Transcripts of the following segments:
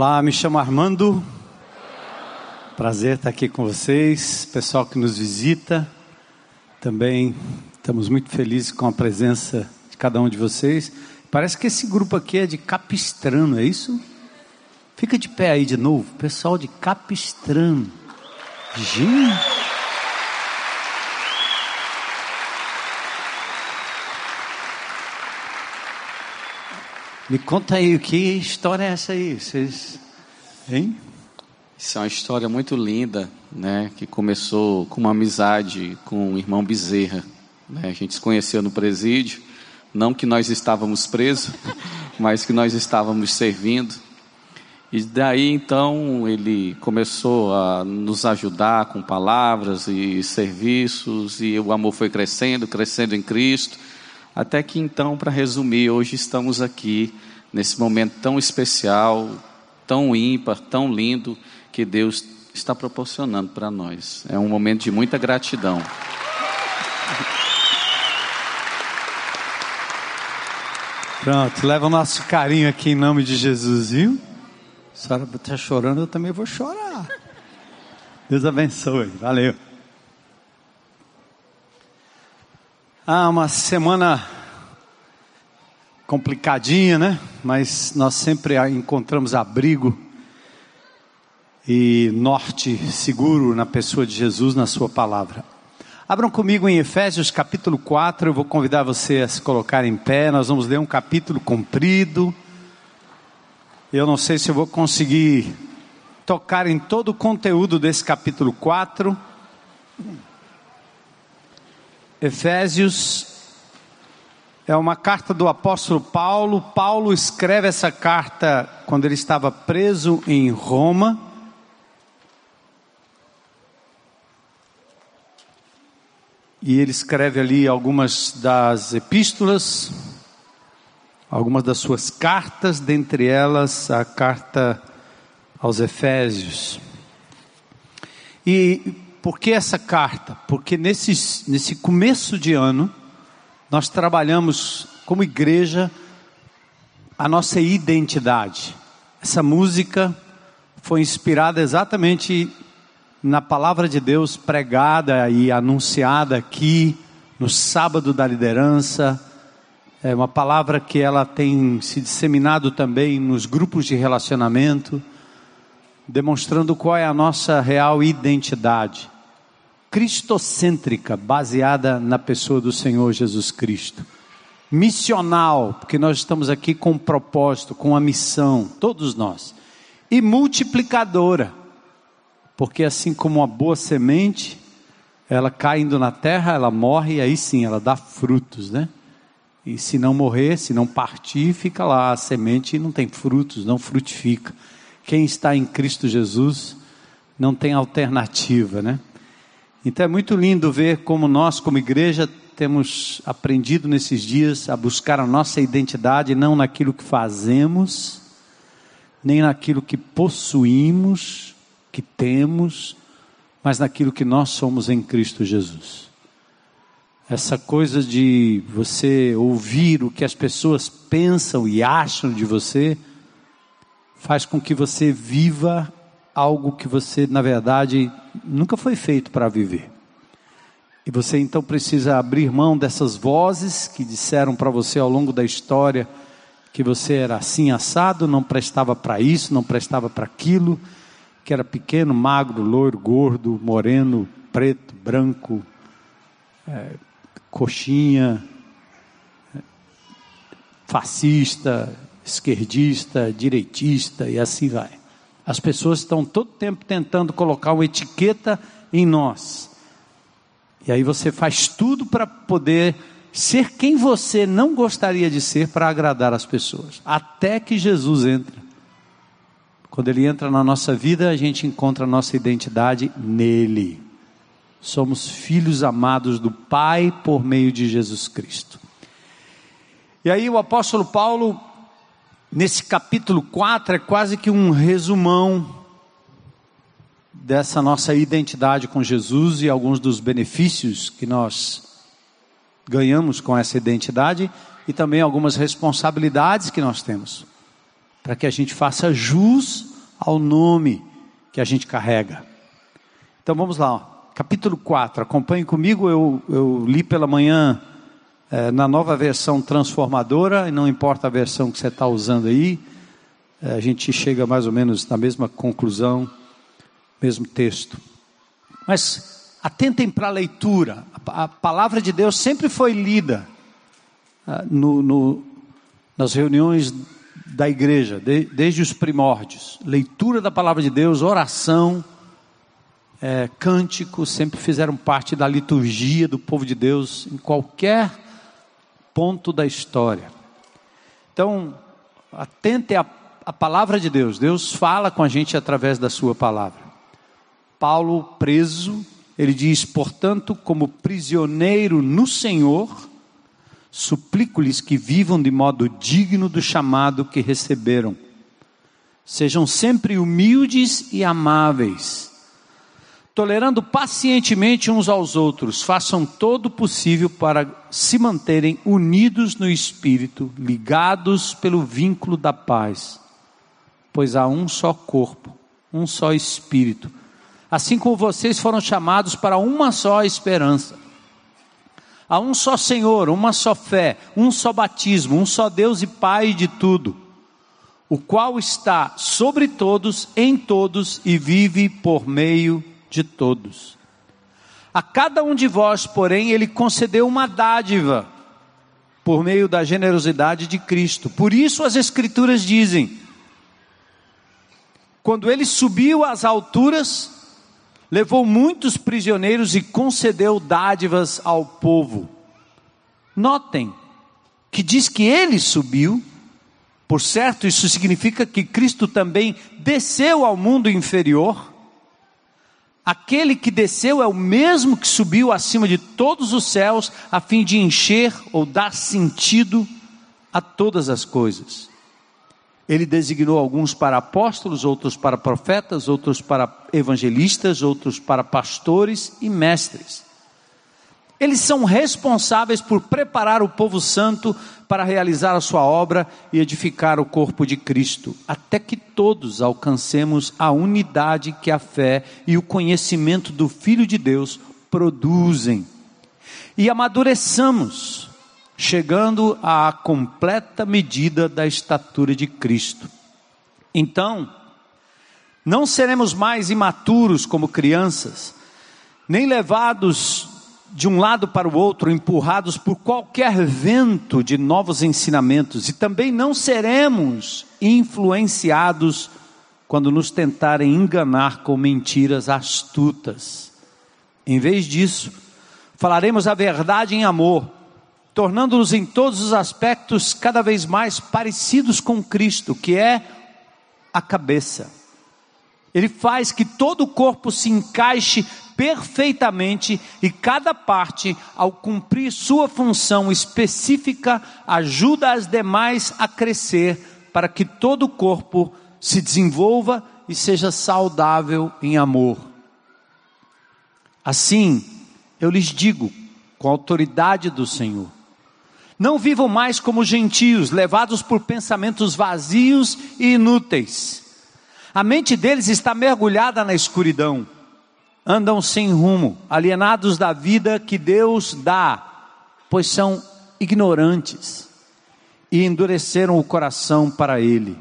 Olá, me chamo Armando. Prazer estar aqui com vocês, pessoal que nos visita. Também estamos muito felizes com a presença de cada um de vocês. Parece que esse grupo aqui é de Capistrano, é isso? Fica de pé aí de novo, pessoal de Capistrano. Gente. Me conta aí, que história é essa aí? Vocês, hein? Isso é uma história muito linda, né? Que começou com uma amizade com o irmão Bezerra. Né? A gente se conheceu no presídio, não que nós estávamos presos, mas que nós estávamos servindo. E daí então ele começou a nos ajudar com palavras e serviços, e o amor foi crescendo, crescendo em Cristo. Até que então, para resumir, hoje estamos aqui nesse momento tão especial, tão ímpar, tão lindo que Deus está proporcionando para nós. É um momento de muita gratidão. Pronto, leva o nosso carinho aqui em nome de Jesus, viu? A senhora está chorando, eu também vou chorar. Deus abençoe, valeu. Ah, uma semana complicadinha, né? Mas nós sempre encontramos abrigo e norte seguro na pessoa de Jesus, na Sua palavra. Abram comigo em Efésios capítulo 4, eu vou convidar você a se colocar em pé, nós vamos ler um capítulo comprido. Eu não sei se eu vou conseguir tocar em todo o conteúdo desse capítulo 4. Efésios é uma carta do apóstolo Paulo. Paulo escreve essa carta quando ele estava preso em Roma. E ele escreve ali algumas das epístolas, algumas das suas cartas, dentre elas a carta aos Efésios. E por que essa carta? Porque nesse, nesse começo de ano, nós trabalhamos como igreja a nossa identidade. Essa música foi inspirada exatamente na palavra de Deus pregada e anunciada aqui no sábado da liderança. É uma palavra que ela tem se disseminado também nos grupos de relacionamento demonstrando qual é a nossa real identidade. Cristocêntrica, baseada na pessoa do Senhor Jesus Cristo. Missional, porque nós estamos aqui com um propósito, com uma missão, todos nós. E multiplicadora, porque assim como uma boa semente, ela caindo na terra, ela morre e aí sim ela dá frutos, né? E se não morrer, se não partir, fica lá a semente e não tem frutos, não frutifica. Quem está em Cristo Jesus não tem alternativa, né? Então é muito lindo ver como nós, como igreja, temos aprendido nesses dias a buscar a nossa identidade não naquilo que fazemos, nem naquilo que possuímos, que temos, mas naquilo que nós somos em Cristo Jesus. Essa coisa de você ouvir o que as pessoas pensam e acham de você, faz com que você viva algo que você, na verdade, nunca foi feito para viver. E você então precisa abrir mão dessas vozes que disseram para você ao longo da história que você era assim assado, não prestava para isso, não prestava para aquilo, que era pequeno, magro, loiro, gordo, moreno, preto, branco, é, coxinha, é, fascista, esquerdista, direitista e assim vai. As pessoas estão todo tempo tentando colocar uma etiqueta em nós. E aí você faz tudo para poder ser quem você não gostaria de ser para agradar as pessoas. Até que Jesus entra. Quando ele entra na nossa vida, a gente encontra a nossa identidade nele. Somos filhos amados do Pai por meio de Jesus Cristo. E aí o apóstolo Paulo nesse capítulo 4 é quase que um resumão dessa nossa identidade com Jesus e alguns dos benefícios que nós ganhamos com essa identidade e também algumas responsabilidades que nós temos. para que a gente faça jus ao nome que a gente carrega. Então vamos lá, ó. capítulo 4, acompanhe comigo, eu, eu li pela manhã é, na nova versão transformadora, e não importa a versão que você está usando aí, é, a gente chega mais ou menos na mesma conclusão, mesmo texto. Mas atentem para a leitura, a, palavra de Deus sempre foi lida ah, no, no, nas reuniões da igreja, de, desde os primórdios. Leitura da palavra de Deus, oração, é, cântico, sempre fizeram parte da liturgia do povo de Deus em qualquer ponto da história. Então, atente à, à palavra de Deus. Deus fala com a gente através da sua palavra. Paulo preso, ele diz: portanto, como prisioneiro no Senhor, suplico-lhes que vivam de modo digno do chamado que receberam. Sejam sempre humildes e amáveis tolerando pacientemente uns aos outros, façam todo o possível para se manterem unidos no espírito, ligados pelo vínculo da paz, pois há um só corpo, um só espírito, assim como vocês foram chamados para uma só esperança. Há um só Senhor, uma só fé, um só batismo, um só Deus e Pai de tudo, o qual está sobre todos, em todos e vive por meio de de todos. A cada um de vós, porém, ele concedeu uma dádiva por meio da generosidade de Cristo. Por isso as Escrituras dizem: quando ele subiu às alturas, levou muitos prisioneiros e concedeu dádivas ao povo. Notem que diz que ele subiu, por certo, isso significa que Cristo também desceu ao mundo inferior Aquele que desceu é o mesmo que subiu acima de todos os céus, a fim de encher ou dar sentido a todas as coisas. Ele designou alguns para apóstolos, outros para profetas, outros para evangelistas, outros para pastores e mestres. Eles são responsáveis por preparar o povo santo para realizar a sua obra e edificar o corpo de Cristo, até que todos alcancemos a unidade que a fé e o conhecimento do Filho de Deus produzem. E amadureçamos, chegando à completa medida da estatura de Cristo. Então, não seremos mais imaturos como crianças, nem levados de um lado para o outro, empurrados por qualquer vento de novos ensinamentos, e também não seremos influenciados quando nos tentarem enganar com mentiras astutas. Em vez disso, falaremos a verdade em amor, tornando-nos em todos os aspectos cada vez mais parecidos com Cristo, que é a cabeça. Ele faz que todo o corpo se encaixe perfeitamente e cada parte, ao cumprir sua função específica, ajuda as demais a crescer para que todo o corpo se desenvolva e seja saudável em amor. Assim, eu lhes digo, com a autoridade do Senhor, não vivam mais como gentios, levados por pensamentos vazios e inúteis. A mente deles está mergulhada na escuridão andam sem rumo, alienados da vida que Deus dá, pois são ignorantes e endureceram o coração para Ele,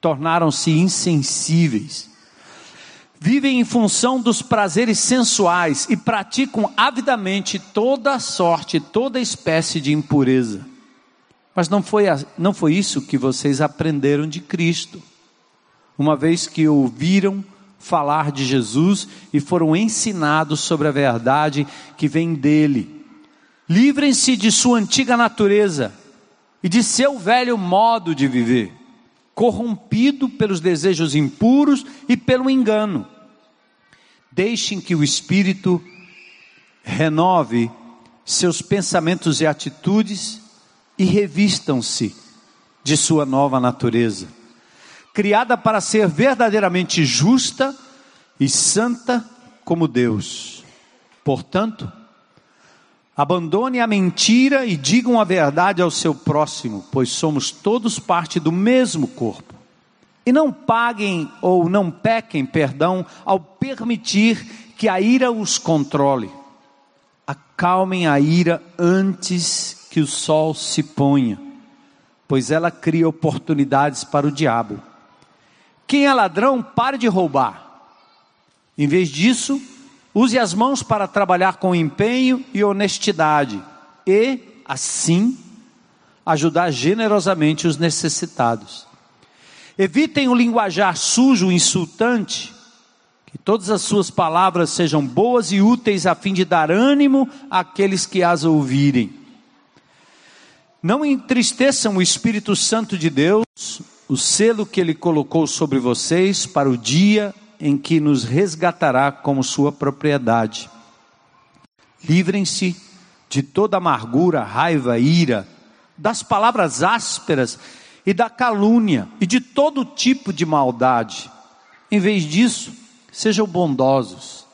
tornaram-se insensíveis, vivem em função dos prazeres sensuais e praticam avidamente toda sorte, toda espécie de impureza. Mas não foi, não foi isso que vocês aprenderam de Cristo, uma vez que ouviram falar de Jesus e foram ensinados sobre a verdade que vem dele. Livrem-se de sua antiga natureza e de seu velho modo de viver, corrompido pelos desejos impuros e pelo engano. Deixem que o Espírito renove seus pensamentos e atitudes e revistam-se de sua nova natureza criada para ser verdadeiramente justa e santa como Deus. Portanto, Abandone a mentira e digam a verdade ao seu próximo, pois somos todos parte do mesmo corpo. E não paguem ou não pequem, perdão, ao permitir que a ira os controle. Acalmem a ira antes que o sol se ponha, pois ela cria oportunidades para o diabo. Quem é ladrão, pare de roubar. Em vez disso, use as mãos para trabalhar com empenho e honestidade e, assim, ajudar generosamente os necessitados. Evitem o linguajar sujo, insultante, que todas as suas palavras sejam boas e úteis a fim de dar ânimo àqueles que as ouvirem. Não entristeçam o Espírito Santo de Deus, o selo que ele colocou sobre vocês para o dia em que nos resgatará como sua propriedade. Livrem-se de toda amargura, raiva, ira, das palavras ásperas e da calúnia e de todo tipo de maldade. Em vez disso, sejam bondosos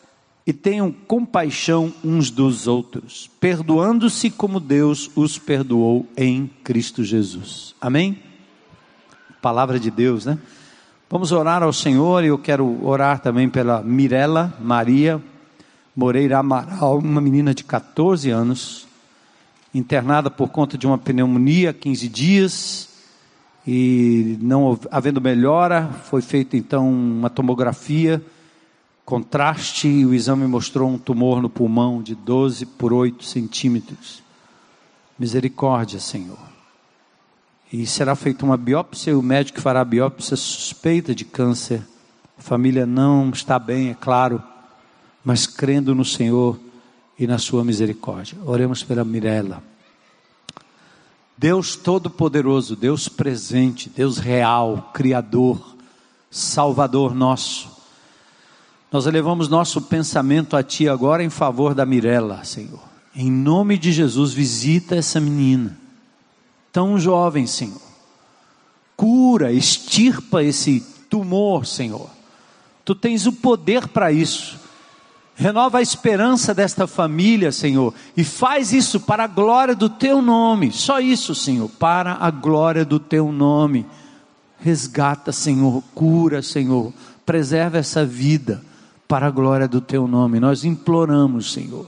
e tenham compaixão uns dos outros, perdoando-se como Deus os perdoou em Cristo Jesus. Amém? Palavra de Deus, né? Vamos orar ao Senhor e eu quero orar também pela Mirela Maria Moreira Amaral, uma menina de 14 anos, internada por conta de uma pneumonia, 15 dias, e não havendo melhora, foi feita então uma tomografia, contraste, e o exame mostrou um tumor no pulmão de 12 por 8 centímetros. Misericórdia, Senhor e será feita uma biópsia, e o médico fará a biópsia suspeita de câncer. A família não está bem, é claro, mas crendo no Senhor e na sua misericórdia. Oremos pela Mirella. Deus Todo-Poderoso, Deus presente, Deus real, Criador, Salvador nosso. Nós elevamos nosso pensamento a Ti agora em favor da Mirella, Senhor. Em nome de Jesus, visita essa menina tão jovem, Senhor. Cura, extirpa esse tumor, Senhor. Tu tens o poder para isso. Renova a esperança desta família, Senhor, e faz isso para a glória do teu nome. Só isso, Senhor, para a glória do teu nome. Resgata, Senhor, cura, Senhor, preserva essa vida para a glória do teu nome. Nós imploramos, Senhor.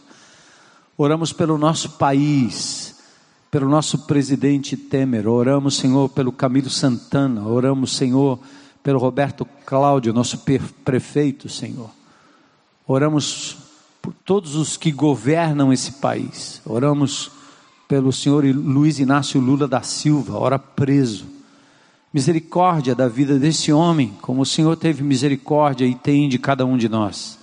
Oramos pelo nosso país, pelo nosso presidente Temer, oramos, Senhor, pelo Camilo Santana, oramos, Senhor, pelo Roberto Cláudio, nosso prefeito, Senhor. Oramos por todos os que governam esse país. Oramos pelo Senhor Luiz Inácio Lula da Silva, ora preso. Misericórdia da vida desse homem, como o Senhor teve misericórdia e tem de cada um de nós.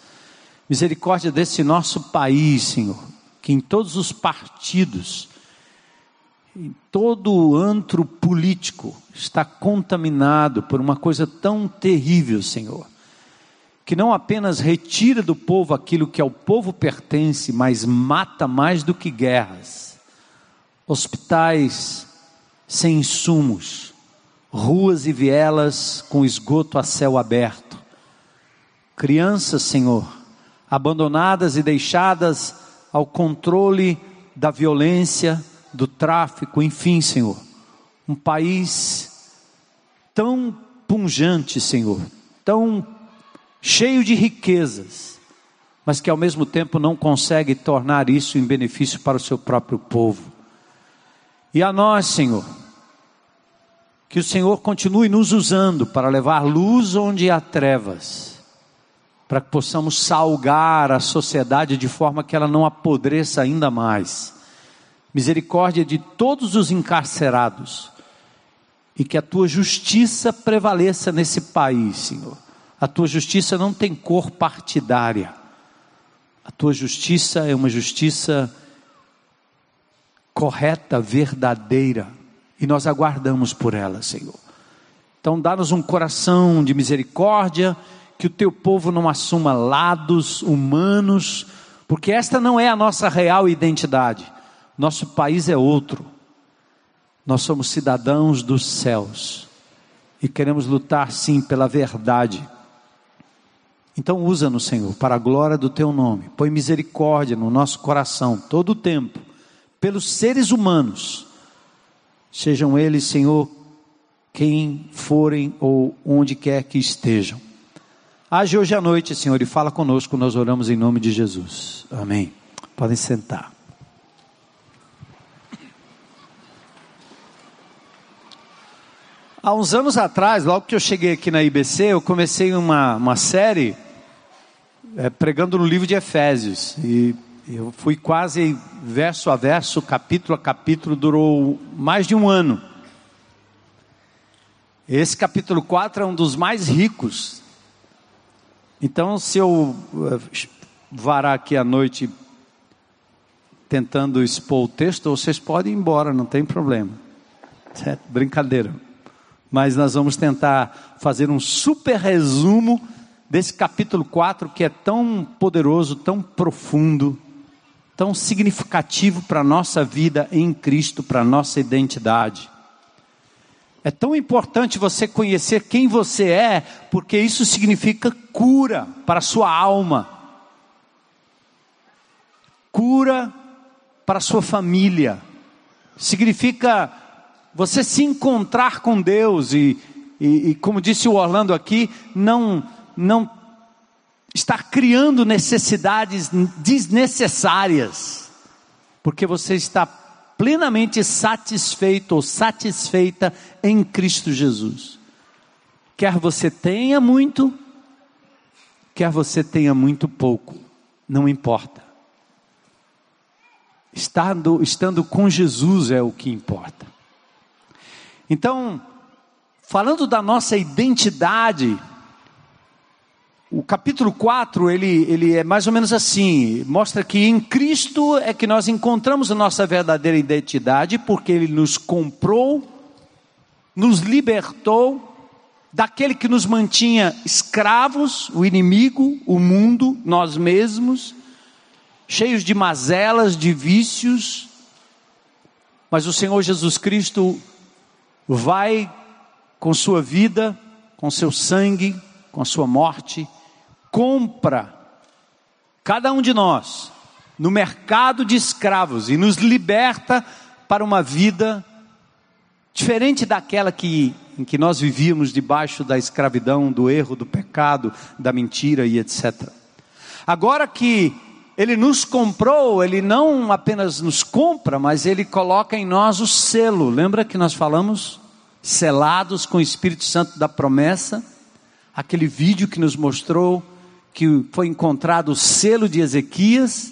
Misericórdia desse nosso país, Senhor, que em todos os partidos todo o antro político está contaminado por uma coisa tão terrível, Senhor, que não apenas retira do povo aquilo que ao povo pertence, mas mata mais do que guerras. Hospitais sem insumos, ruas e vielas com esgoto a céu aberto. Crianças, Senhor, abandonadas e deixadas ao controle da violência, do tráfico, enfim, Senhor. Um país tão punjante, Senhor, tão cheio de riquezas, mas que ao mesmo tempo não consegue tornar isso em benefício para o seu próprio povo. E a nós, Senhor, que o Senhor continue nos usando para levar luz onde há trevas, para que possamos salgar a sociedade de forma que ela não apodreça ainda mais misericórdia de todos os encarcerados, e que a tua justiça prevaleça nesse país, Senhor. A tua justiça não tem cor partidária, a tua justiça é uma justiça correta, verdadeira, e nós aguardamos por ela, Senhor. Então, dá-nos um coração de misericórdia, que o teu povo não assuma lados humanos, porque esta não é a nossa real identidade. Nosso país é outro. Nós somos cidadãos dos céus e queremos lutar sim pela verdade. Então usa-nos, Senhor, para a glória do teu nome. Põe misericórdia no nosso coração todo o tempo, pelos seres humanos. Sejam eles, Senhor, quem forem ou onde quer que estejam. Age hoje à noite, Senhor, e fala conosco, nós oramos em nome de Jesus. Amém. Podem sentar. Há uns anos atrás, logo que eu cheguei aqui na IBC, eu comecei uma, uma série é, pregando no livro de Efésios. E eu fui quase verso a verso, capítulo a capítulo, durou mais de um ano. Esse capítulo 4 é um dos mais ricos. Então, se eu eh, varar aqui à noite tentando expor o texto, vocês podem ir embora, não tem problema. Certo? Brincadeira mas nós vamos tentar fazer um super resumo desse capítulo 4 que é tão poderoso, tão profundo, tão significativo para a nossa vida em Cristo, para a nossa identidade. É tão importante você conhecer quem você é, porque isso significa cura para a sua alma, cura para a sua família, significa você se encontrar com Deus e, e, e, como disse o Orlando aqui, não, não estar criando necessidades desnecessárias, porque você está plenamente satisfeito ou satisfeita em Cristo Jesus. Quer você tenha muito, quer você tenha muito pouco, não importa. Estando, estando com Jesus é o que importa. Então, falando da nossa identidade, o capítulo 4, ele, ele é mais ou menos assim, mostra que em Cristo é que nós encontramos a nossa verdadeira identidade, porque Ele nos comprou, nos libertou daquele que nos mantinha escravos, o inimigo, o mundo, nós mesmos, cheios de mazelas, de vícios, mas o Senhor Jesus Cristo vai com sua vida, com seu sangue, com a sua morte, compra cada um de nós no mercado de escravos e nos liberta para uma vida diferente daquela que em que nós vivíamos debaixo da escravidão, do erro, do pecado, da mentira e etc. Agora que ele nos comprou, ele não apenas nos compra, mas ele coloca em nós o selo. Lembra que nós falamos selados com o Espírito Santo da promessa, aquele vídeo que nos mostrou que foi encontrado o selo de Ezequias,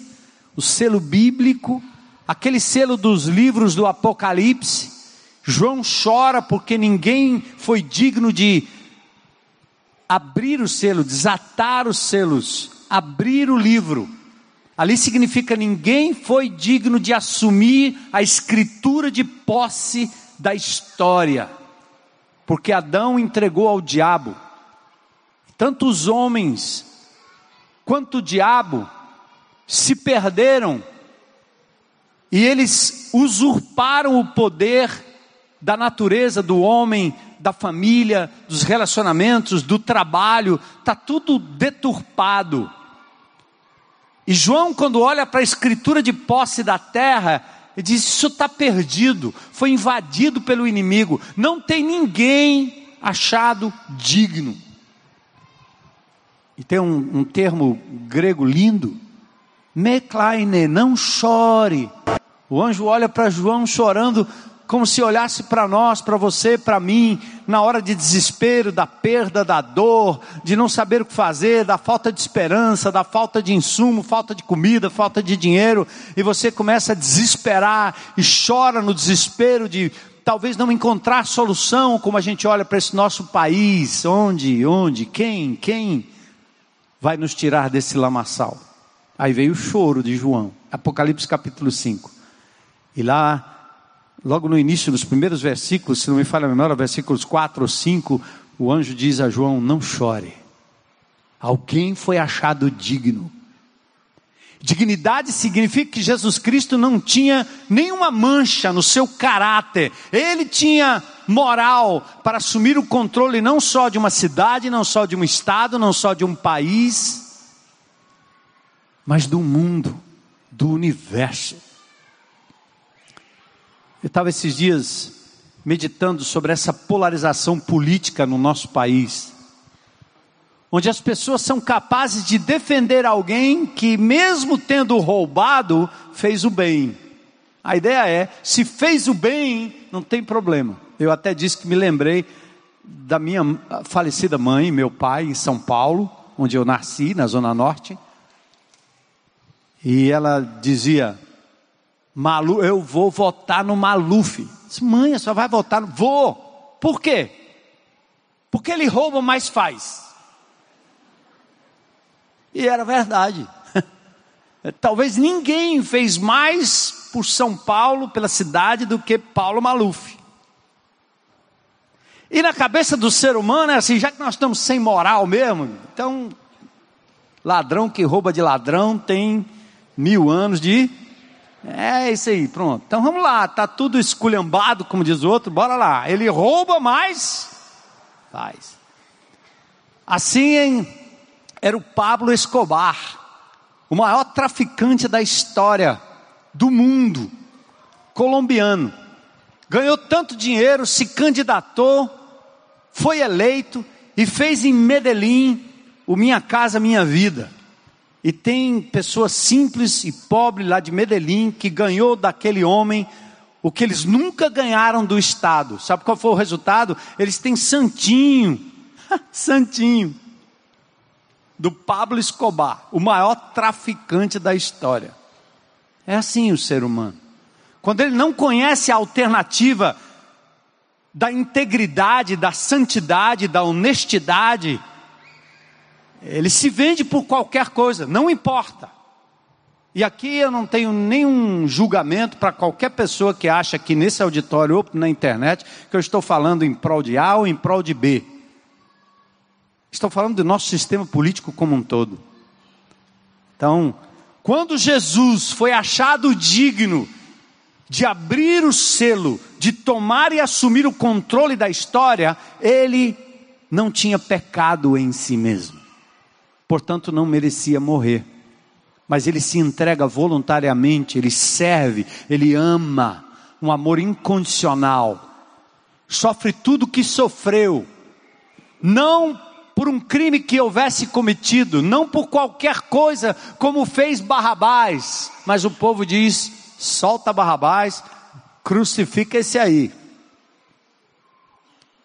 o selo bíblico, aquele selo dos livros do Apocalipse. João chora porque ninguém foi digno de abrir o selo, desatar os selos, abrir o livro. Ali significa ninguém foi digno de assumir a escritura de posse da história porque Adão entregou ao diabo. Tanto os homens quanto o diabo se perderam e eles usurparam o poder da natureza do homem, da família, dos relacionamentos, do trabalho, está tudo deturpado. E João, quando olha para a escritura de posse da terra, ele diz: Isso está perdido, foi invadido pelo inimigo, não tem ninguém achado digno. E tem um, um termo grego lindo, meklaine, não chore. O anjo olha para João chorando, como se olhasse para nós, para você, para mim, na hora de desespero, da perda, da dor, de não saber o que fazer, da falta de esperança, da falta de insumo, falta de comida, falta de dinheiro, e você começa a desesperar e chora no desespero de talvez não encontrar solução, como a gente olha para esse nosso país, onde, onde, quem, quem vai nos tirar desse lamaçal? Aí veio o choro de João, Apocalipse capítulo 5. E lá logo no início, nos primeiros versículos, se não me falha a memória, versículos 4 ou 5, o anjo diz a João: Não chore. Alguém foi achado digno. Dignidade significa que Jesus Cristo não tinha nenhuma mancha no seu caráter, ele tinha moral para assumir o controle não só de uma cidade, não só de um estado, não só de um país, mas do mundo, do universo. Eu estava esses dias meditando sobre essa polarização política no nosso país, onde as pessoas são capazes de defender alguém que, mesmo tendo roubado, fez o bem. A ideia é: se fez o bem, não tem problema. Eu até disse que me lembrei da minha falecida mãe, meu pai, em São Paulo, onde eu nasci, na Zona Norte. E ela dizia: Malu, eu vou votar no Maluf. Disse, mãe, só vai votar no. Vou. Por quê? Porque ele rouba, mas faz. E era verdade. Talvez ninguém fez mais por São Paulo, pela cidade, do que Paulo Maluf. E na cabeça do ser humano é assim, já que nós estamos sem moral mesmo, então, ladrão que rouba de ladrão tem mil anos de. É isso aí, pronto. Então vamos lá, tá tudo esculhambado, como diz o outro, bora lá. Ele rouba, mas faz. Assim era o Pablo Escobar o maior traficante da história do mundo, colombiano. Ganhou tanto dinheiro, se candidatou, foi eleito e fez em Medellín o Minha Casa Minha Vida. E tem pessoas simples e pobres lá de Medellín que ganhou daquele homem o que eles nunca ganharam do Estado. Sabe qual foi o resultado? Eles têm santinho, santinho do Pablo Escobar, o maior traficante da história. É assim o ser humano. Quando ele não conhece a alternativa da integridade, da santidade, da honestidade, ele se vende por qualquer coisa, não importa. E aqui eu não tenho nenhum julgamento para qualquer pessoa que acha que nesse auditório ou na internet que eu estou falando em prol de A ou em prol de B. Estou falando do nosso sistema político como um todo. Então, quando Jesus foi achado digno de abrir o selo, de tomar e assumir o controle da história, ele não tinha pecado em si mesmo. Portanto, não merecia morrer. Mas ele se entrega voluntariamente, ele serve, ele ama, um amor incondicional. Sofre tudo que sofreu, não por um crime que houvesse cometido, não por qualquer coisa, como fez Barrabás, mas o povo diz: solta Barrabás, crucifica esse aí.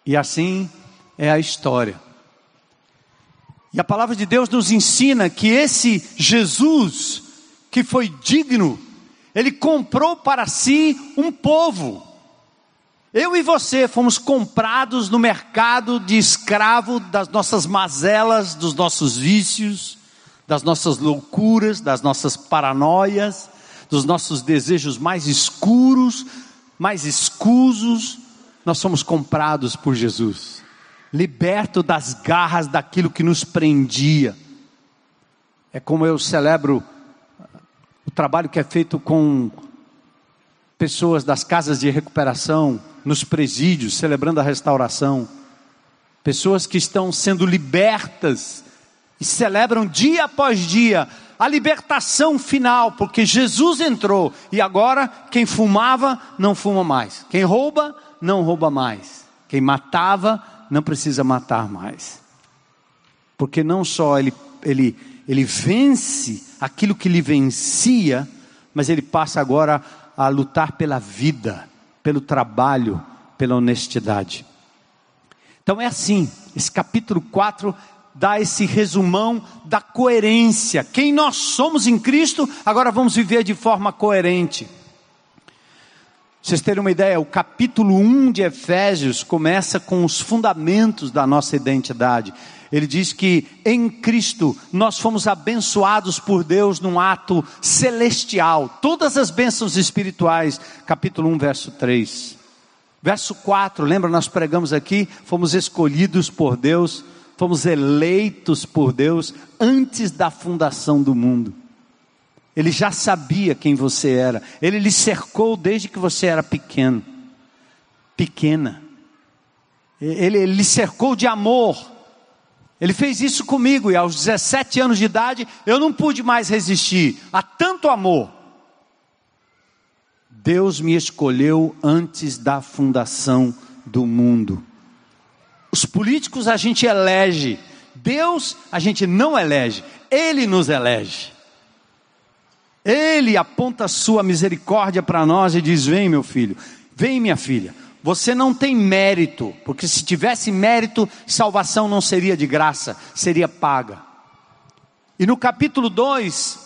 E assim é a história. E a palavra de Deus nos ensina que esse Jesus, que foi digno, ele comprou para si um povo. Eu e você fomos comprados no mercado de escravo das nossas mazelas, dos nossos vícios, das nossas loucuras, das nossas paranoias, dos nossos desejos mais escuros, mais escusos. Nós somos comprados por Jesus, liberto das garras daquilo que nos prendia. É como eu celebro o trabalho que é feito com pessoas das casas de recuperação, nos presídios, celebrando a restauração. Pessoas que estão sendo libertas e celebram dia após dia a libertação final, porque Jesus entrou e agora quem fumava não fuma mais, quem rouba não rouba mais, quem matava não precisa matar mais, porque não só ele, ele, ele vence aquilo que lhe vencia, mas ele passa agora a lutar pela vida, pelo trabalho, pela honestidade. Então é assim, esse capítulo 4 dá esse resumão da coerência. Quem nós somos em Cristo, agora vamos viver de forma coerente. Vocês terem uma ideia, o capítulo 1 de Efésios começa com os fundamentos da nossa identidade. Ele diz que em Cristo nós fomos abençoados por Deus num ato celestial. Todas as bênçãos espirituais, capítulo 1, verso 3. Verso 4, lembra, nós pregamos aqui, fomos escolhidos por Deus, fomos eleitos por Deus antes da fundação do mundo. Ele já sabia quem você era, ele lhe cercou desde que você era pequeno, pequena. Ele, ele cercou de amor. Ele fez isso comigo e aos 17 anos de idade eu não pude mais resistir a tanto amor. Deus me escolheu antes da fundação do mundo. Os políticos a gente elege, Deus a gente não elege, Ele nos elege. Ele aponta a sua misericórdia para nós e diz: Vem, meu filho, vem, minha filha. Você não tem mérito, porque se tivesse mérito, salvação não seria de graça, seria paga. E no capítulo 2,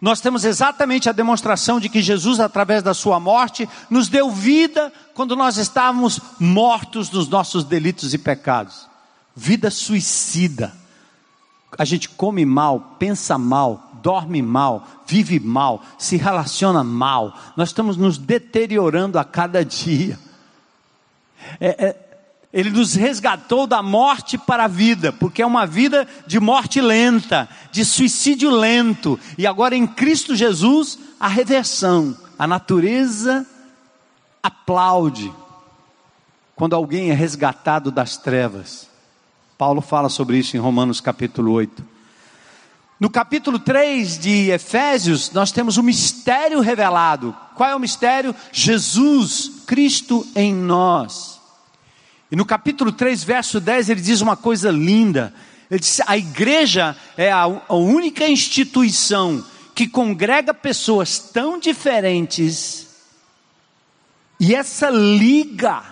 nós temos exatamente a demonstração de que Jesus, através da sua morte, nos deu vida quando nós estávamos mortos nos nossos delitos e pecados. Vida suicida. A gente come mal, pensa mal, dorme mal, vive mal, se relaciona mal. Nós estamos nos deteriorando a cada dia. É, é, ele nos resgatou da morte para a vida, porque é uma vida de morte lenta, de suicídio lento, e agora em Cristo Jesus, a reversão. A natureza aplaude quando alguém é resgatado das trevas. Paulo fala sobre isso em Romanos capítulo 8. No capítulo 3 de Efésios, nós temos um mistério revelado. Qual é o mistério? Jesus, Cristo em nós. E no capítulo 3, verso 10, ele diz uma coisa linda. Ele diz: a igreja é a, a única instituição que congrega pessoas tão diferentes, e essa liga,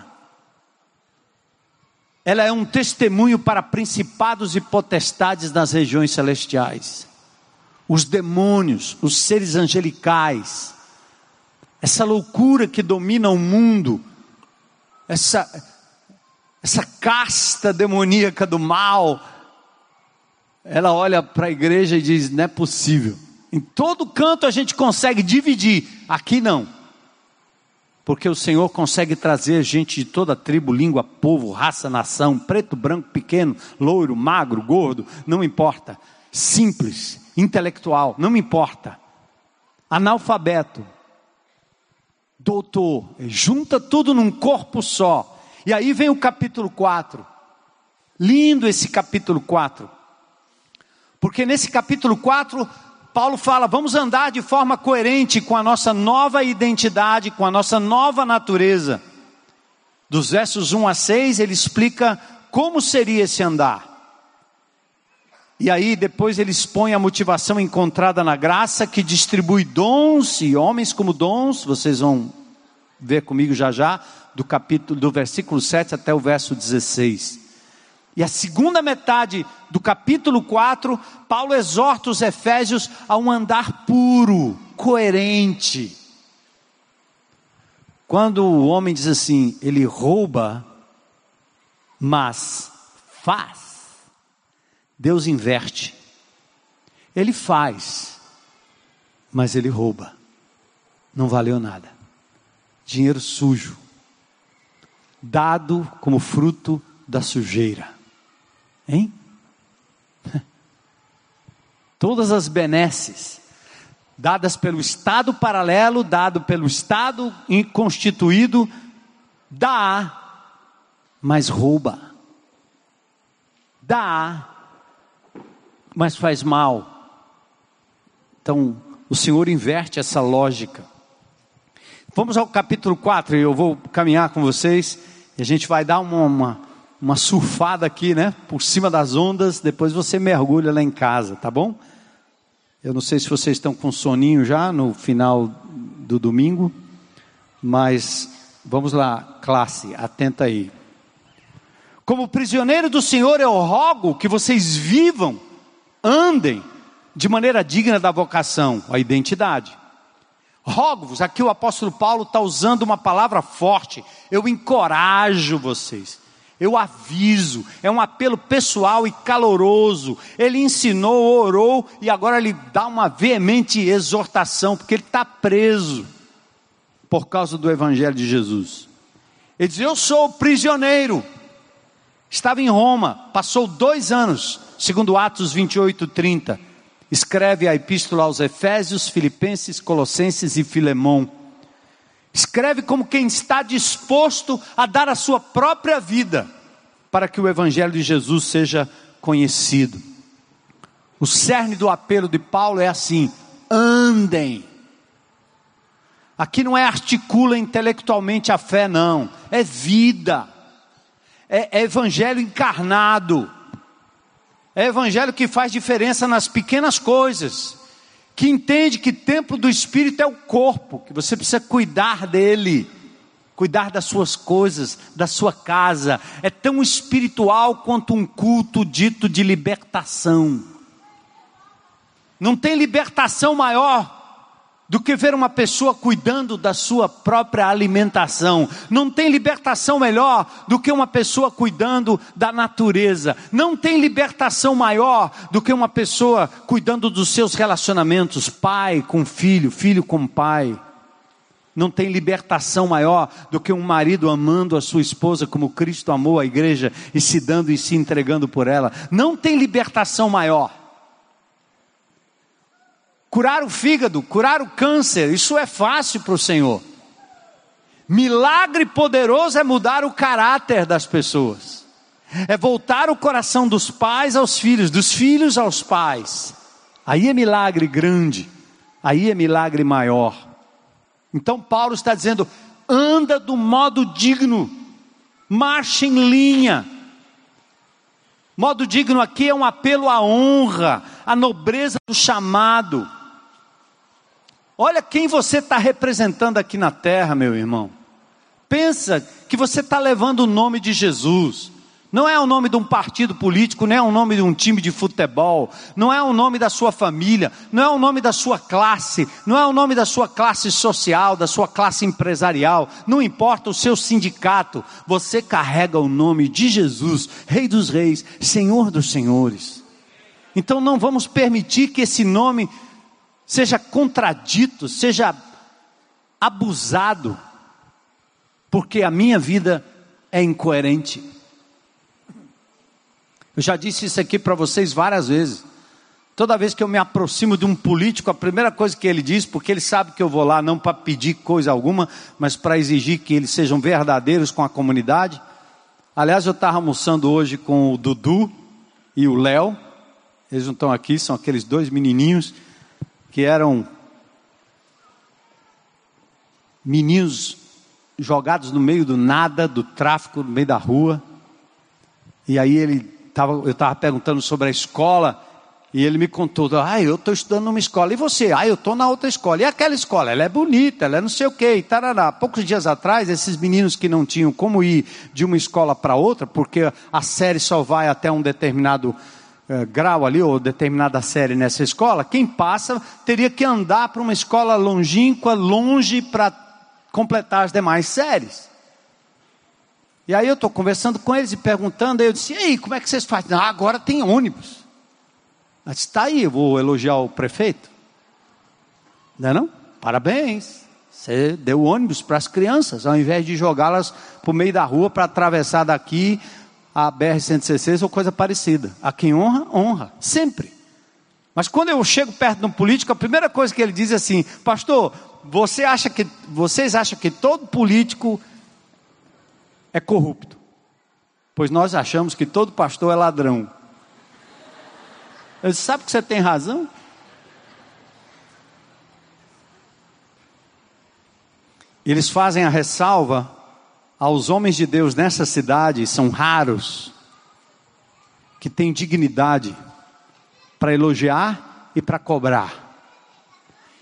ela é um testemunho para principados e potestades nas regiões celestiais, os demônios, os seres angelicais, essa loucura que domina o mundo, essa, essa casta demoníaca do mal, ela olha para a igreja e diz: não é possível. Em todo canto a gente consegue dividir, aqui não. Porque o Senhor consegue trazer gente de toda tribo, língua, povo, raça, nação, preto, branco, pequeno, loiro, magro, gordo, não importa. Simples, intelectual, não importa. Analfabeto, doutor, junta tudo num corpo só e aí vem o capítulo 4. Lindo esse capítulo 4. Porque nesse capítulo 4, Paulo fala: vamos andar de forma coerente com a nossa nova identidade, com a nossa nova natureza. Dos versos 1 a 6, ele explica como seria esse andar. E aí depois ele expõe a motivação encontrada na graça que distribui dons e homens como dons, vocês vão ver comigo já já, do capítulo do versículo 7 até o verso 16. E a segunda metade do capítulo 4, Paulo exorta os efésios a um andar puro, coerente. Quando o homem diz assim, ele rouba, mas faz, Deus inverte. Ele faz, mas ele rouba. Não valeu nada. Dinheiro sujo dado como fruto da sujeira. Hein? Todas as benesses dadas pelo Estado paralelo, dado pelo Estado constituído, dá, mas rouba. Dá, mas faz mal. Então, o Senhor inverte essa lógica. Vamos ao capítulo 4, e eu vou caminhar com vocês, e a gente vai dar uma, uma, uma surfada aqui, né? Por cima das ondas, depois você mergulha lá em casa, tá bom? Eu não sei se vocês estão com soninho já no final do domingo, mas vamos lá, classe, atenta aí. Como prisioneiro do Senhor, eu rogo que vocês vivam, andem de maneira digna da vocação, a identidade Rogo-vos, aqui o apóstolo Paulo está usando uma palavra forte. Eu encorajo vocês, eu aviso, é um apelo pessoal e caloroso. Ele ensinou, orou e agora ele dá uma veemente exortação, porque ele está preso por causa do Evangelho de Jesus. Ele diz: Eu sou prisioneiro, estava em Roma, passou dois anos, segundo Atos 28, 30 escreve a epístola aos Efésios, Filipenses, Colossenses e Filemão. Escreve como quem está disposto a dar a sua própria vida para que o Evangelho de Jesus seja conhecido. O cerne do apelo de Paulo é assim: andem. Aqui não é articula intelectualmente a fé, não, é vida, é, é evangelho encarnado, é evangelho que faz diferença nas pequenas coisas que entende que templo do Espírito é o corpo, que você precisa cuidar dele, cuidar das suas coisas, da sua casa, é tão espiritual quanto um culto dito de libertação. Não tem libertação maior do que ver uma pessoa cuidando da sua própria alimentação. Não tem libertação melhor do que uma pessoa cuidando da natureza. Não tem libertação maior do que uma pessoa cuidando dos seus relacionamentos, pai com filho, filho com pai. Não tem libertação maior do que um marido amando a sua esposa como Cristo amou a igreja e se dando e se entregando por ela. Não tem libertação maior. Curar o fígado, curar o câncer, isso é fácil para o Senhor. Milagre poderoso é mudar o caráter das pessoas, é voltar o coração dos pais aos filhos, dos filhos aos pais. Aí é milagre grande, aí é milagre maior. Então Paulo está dizendo: anda do modo digno, marcha em linha. Modo digno aqui é um apelo à honra, à nobreza do chamado. Olha quem você está representando aqui na terra, meu irmão. Pensa que você está levando o nome de Jesus. Não é o nome de um partido político, não é o nome de um time de futebol, não é o nome da sua família, não é o nome da sua classe, não é o nome da sua classe social, da sua classe empresarial, não importa o seu sindicato, você carrega o nome de Jesus, Rei dos Reis, Senhor dos Senhores. Então não vamos permitir que esse nome seja contradito, seja abusado, porque a minha vida é incoerente. Eu já disse isso aqui para vocês várias vezes. Toda vez que eu me aproximo de um político, a primeira coisa que ele diz, porque ele sabe que eu vou lá não para pedir coisa alguma, mas para exigir que eles sejam verdadeiros com a comunidade. Aliás, eu estava almoçando hoje com o Dudu e o Léo, eles não estão aqui, são aqueles dois menininhos que eram meninos jogados no meio do nada, do tráfico, no meio da rua. E aí ele tava, eu estava perguntando sobre a escola, e ele me contou, ah, eu estou estudando numa escola, e você? Ah, eu estou na outra escola. E aquela escola? Ela é bonita, ela é não sei o quê, e tarará. Poucos dias atrás, esses meninos que não tinham como ir de uma escola para outra, porque a série só vai até um determinado é, grau ali, ou determinada série nessa escola, quem passa teria que andar para uma escola longínqua, longe para completar as demais séries. E aí eu estou conversando com eles e perguntando, aí eu disse, e aí, como é que vocês fazem? Ah, agora tem ônibus. Mas está aí, eu vou elogiar o prefeito. Não é não? Parabéns. Você deu ônibus para as crianças, ao invés de jogá-las para o meio da rua para atravessar daqui a BR-116 ou coisa parecida. A quem honra, honra, sempre. Mas quando eu chego perto de um político, a primeira coisa que ele diz é assim: Pastor, você acha que, vocês acham que todo político é corrupto? Pois nós achamos que todo pastor é ladrão. Disse, sabe que você tem razão? Eles fazem a ressalva aos homens de Deus nessa cidade são raros que têm dignidade para elogiar e para cobrar.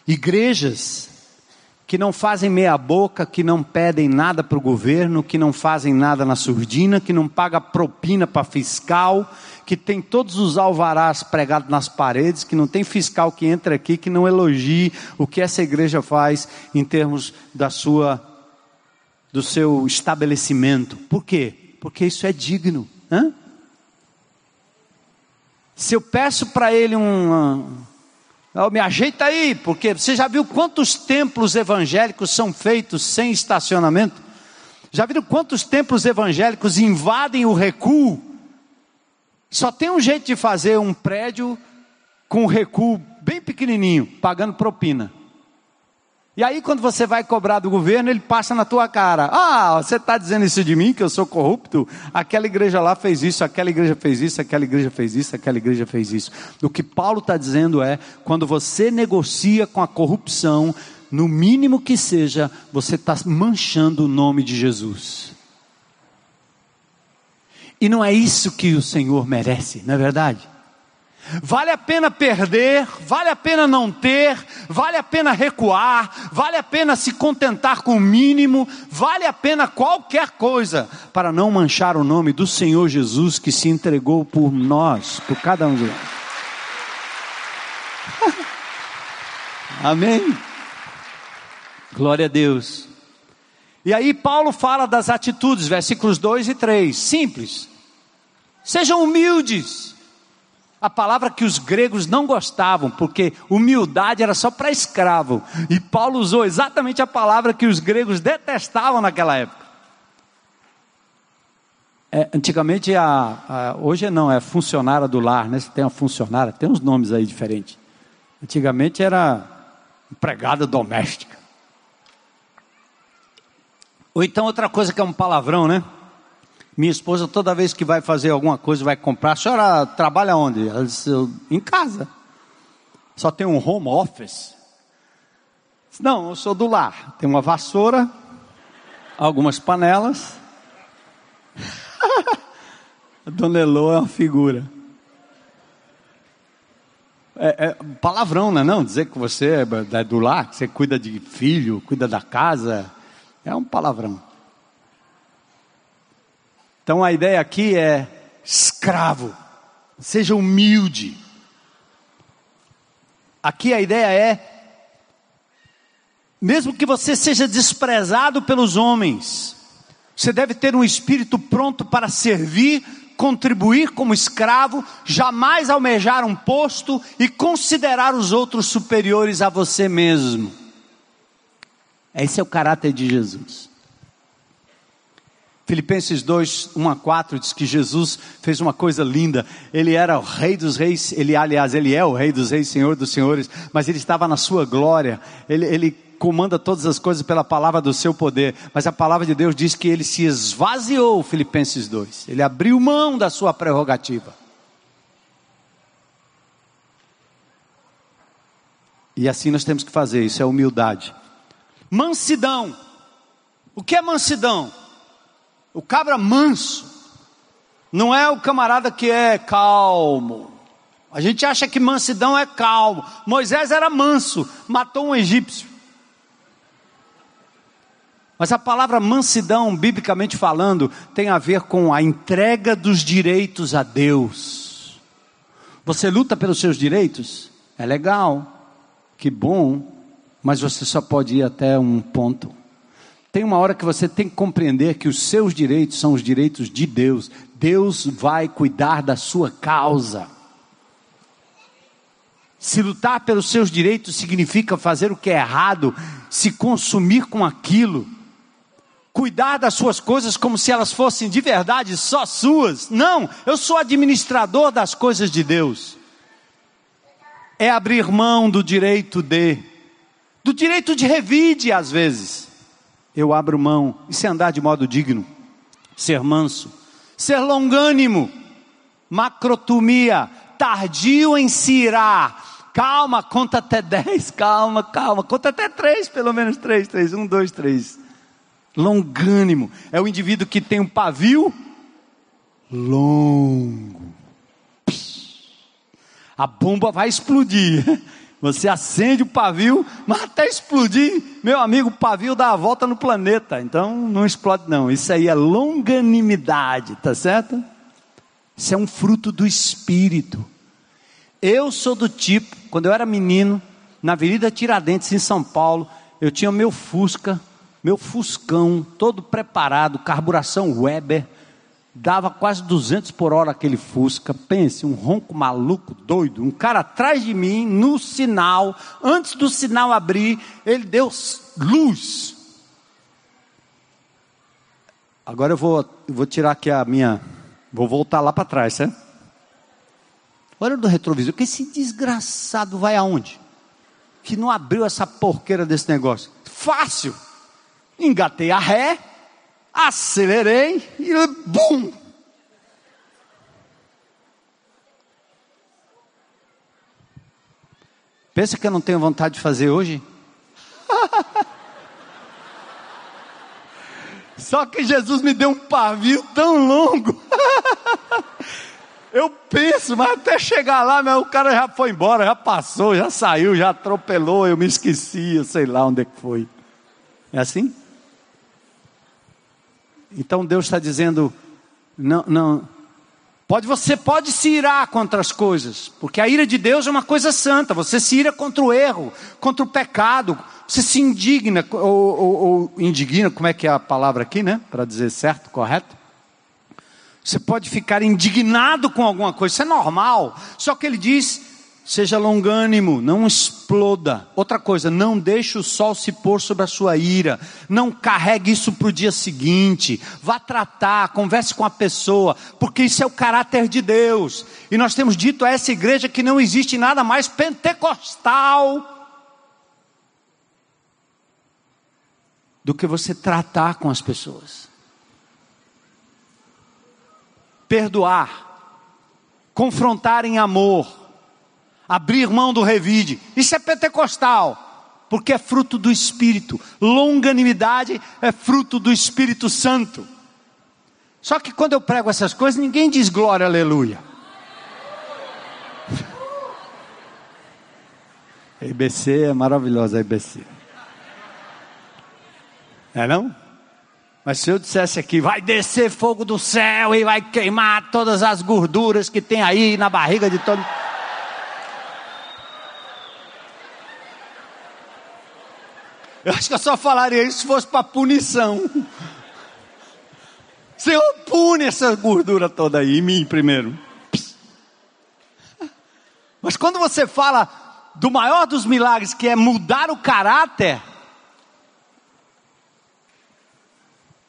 Igrejas que não fazem meia boca, que não pedem nada para o governo, que não fazem nada na surdina, que não paga propina para fiscal, que tem todos os alvarás pregados nas paredes, que não tem fiscal que entra aqui que não elogie o que essa igreja faz em termos da sua do seu estabelecimento. Por quê? Porque isso é digno. Hã? Se eu peço para ele um. Oh, me ajeita aí, porque você já viu quantos templos evangélicos são feitos sem estacionamento? Já viram quantos templos evangélicos invadem o recuo? Só tem um jeito de fazer um prédio com recuo bem pequenininho, pagando propina. E aí, quando você vai cobrar do governo, ele passa na tua cara. Ah, você está dizendo isso de mim, que eu sou corrupto? Aquela igreja lá fez isso, aquela igreja fez isso, aquela igreja fez isso, aquela igreja fez isso. O que Paulo está dizendo é: quando você negocia com a corrupção, no mínimo que seja, você está manchando o nome de Jesus. E não é isso que o Senhor merece, não é verdade? Vale a pena perder, vale a pena não ter, vale a pena recuar, vale a pena se contentar com o mínimo, vale a pena qualquer coisa para não manchar o nome do Senhor Jesus que se entregou por nós, por cada um de nós. Amém. Glória a Deus. E aí Paulo fala das atitudes, versículos 2 e 3, simples. Sejam humildes a palavra que os gregos não gostavam, porque humildade era só para escravo. E Paulo usou exatamente a palavra que os gregos detestavam naquela época. É, antigamente, a, a, hoje não, é funcionária do lar, né? Você tem uma funcionária, tem uns nomes aí diferentes. Antigamente era empregada doméstica. Ou então outra coisa que é um palavrão, né? Minha esposa, toda vez que vai fazer alguma coisa, vai comprar, a senhora trabalha onde? Ela disse, em casa. Só tem um home office. Disse, Não, eu sou do lar. Tem uma vassoura, algumas panelas. a dona Elô é uma figura. É, é, palavrão, não é não? Dizer que você é do lar, que você cuida de filho, cuida da casa, é um palavrão. Então a ideia aqui é escravo, seja humilde. Aqui a ideia é, mesmo que você seja desprezado pelos homens, você deve ter um espírito pronto para servir, contribuir como escravo, jamais almejar um posto e considerar os outros superiores a você mesmo. Esse é o caráter de Jesus. Filipenses 2, 1 a 4 diz que Jesus fez uma coisa linda. Ele era o rei dos reis, ele aliás, ele é o rei dos reis, senhor dos senhores, mas ele estava na sua glória. Ele, ele comanda todas as coisas pela palavra do seu poder. Mas a palavra de Deus diz que ele se esvaziou, Filipenses 2. Ele abriu mão da sua prerrogativa. E assim nós temos que fazer, isso é humildade. Mansidão. O que é mansidão? O cabra manso não é o camarada que é calmo. A gente acha que mansidão é calmo. Moisés era manso, matou um egípcio. Mas a palavra mansidão, biblicamente falando, tem a ver com a entrega dos direitos a Deus. Você luta pelos seus direitos? É legal, que bom, mas você só pode ir até um ponto. Tem uma hora que você tem que compreender que os seus direitos são os direitos de Deus. Deus vai cuidar da sua causa. Se lutar pelos seus direitos significa fazer o que é errado, se consumir com aquilo, cuidar das suas coisas como se elas fossem de verdade só suas. Não, eu sou administrador das coisas de Deus. É abrir mão do direito de, do direito de revide às vezes eu abro mão. Isso é andar de modo digno, ser manso, ser longânimo, macrotumia, tardio em se irar. Calma, conta até dez, calma, calma, conta até três, pelo menos três, três, um, dois, três. Longânimo é o indivíduo que tem um pavio longo. A bomba vai explodir. Você acende o pavio, mas até explodir, meu amigo, o pavio dá a volta no planeta. Então não explode, não. Isso aí é longanimidade, tá certo? Isso é um fruto do espírito. Eu sou do tipo, quando eu era menino, na Avenida Tiradentes, em São Paulo, eu tinha meu Fusca, meu Fuscão, todo preparado, carburação Weber dava quase 200 por hora aquele Fusca. Pense, um ronco maluco, doido. Um cara atrás de mim, no sinal, antes do sinal abrir, ele deu luz. Agora eu vou, vou tirar aqui a minha. Vou voltar lá para trás, certo? Olha do retrovisor, que esse desgraçado vai aonde? que não abriu essa porqueira desse negócio? Fácil. Engatei a ré, acelerei e bum! Pensa que eu não tenho vontade de fazer hoje? Só que Jesus me deu um pavio tão longo. Eu penso, mas até chegar lá, meu, o cara já foi embora, já passou, já saiu, já atropelou, eu me esqueci, eu sei lá onde é que foi. É assim? Então Deus está dizendo, não, não, Pode, você pode se irar contra as coisas, porque a ira de Deus é uma coisa santa. Você se ira contra o erro, contra o pecado. Você se indigna, ou, ou, ou indigna, como é que é a palavra aqui, né? Para dizer certo, correto? Você pode ficar indignado com alguma coisa, isso é normal. Só que ele diz: Seja longânimo, não exploda. Outra coisa, não deixe o sol se pôr sobre a sua ira. Não carregue isso para o dia seguinte. Vá tratar, converse com a pessoa, porque isso é o caráter de Deus. E nós temos dito a essa igreja que não existe nada mais pentecostal do que você tratar com as pessoas. Perdoar, confrontar em amor abrir mão do revide. Isso é pentecostal, porque é fruto do Espírito. Longanimidade é fruto do Espírito Santo. Só que quando eu prego essas coisas, ninguém diz glória, aleluia. A IBC é maravilhosa, a IBC. É não? Mas se eu dissesse aqui, vai descer fogo do céu e vai queimar todas as gorduras que tem aí na barriga de todo Eu acho que eu só falaria isso se fosse para punição. Senhor, pune essa gordura toda aí em mim primeiro. Mas quando você fala do maior dos milagres, que é mudar o caráter,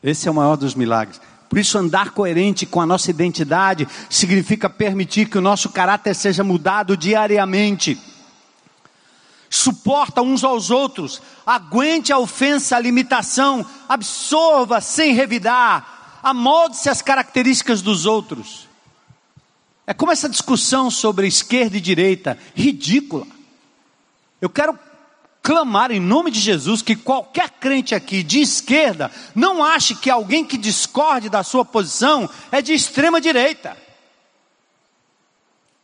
esse é o maior dos milagres. Por isso, andar coerente com a nossa identidade significa permitir que o nosso caráter seja mudado diariamente suporta uns aos outros, aguente a ofensa, a limitação, absorva sem revidar, amolde-se às características dos outros. É como essa discussão sobre esquerda e direita, ridícula. Eu quero clamar em nome de Jesus que qualquer crente aqui de esquerda não ache que alguém que discorde da sua posição é de extrema direita.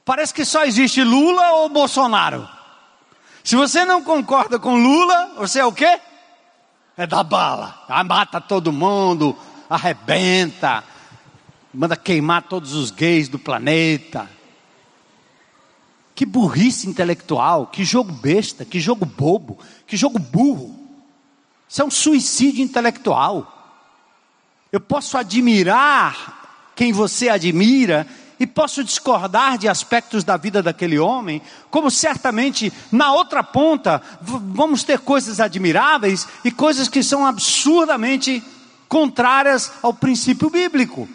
Parece que só existe Lula ou Bolsonaro. Se você não concorda com Lula, você é o quê? É da bala. Mata todo mundo, arrebenta, manda queimar todos os gays do planeta. Que burrice intelectual, que jogo besta, que jogo bobo, que jogo burro. Isso é um suicídio intelectual. Eu posso admirar quem você admira e posso discordar de aspectos da vida daquele homem, como certamente na outra ponta vamos ter coisas admiráveis e coisas que são absurdamente contrárias ao princípio bíblico.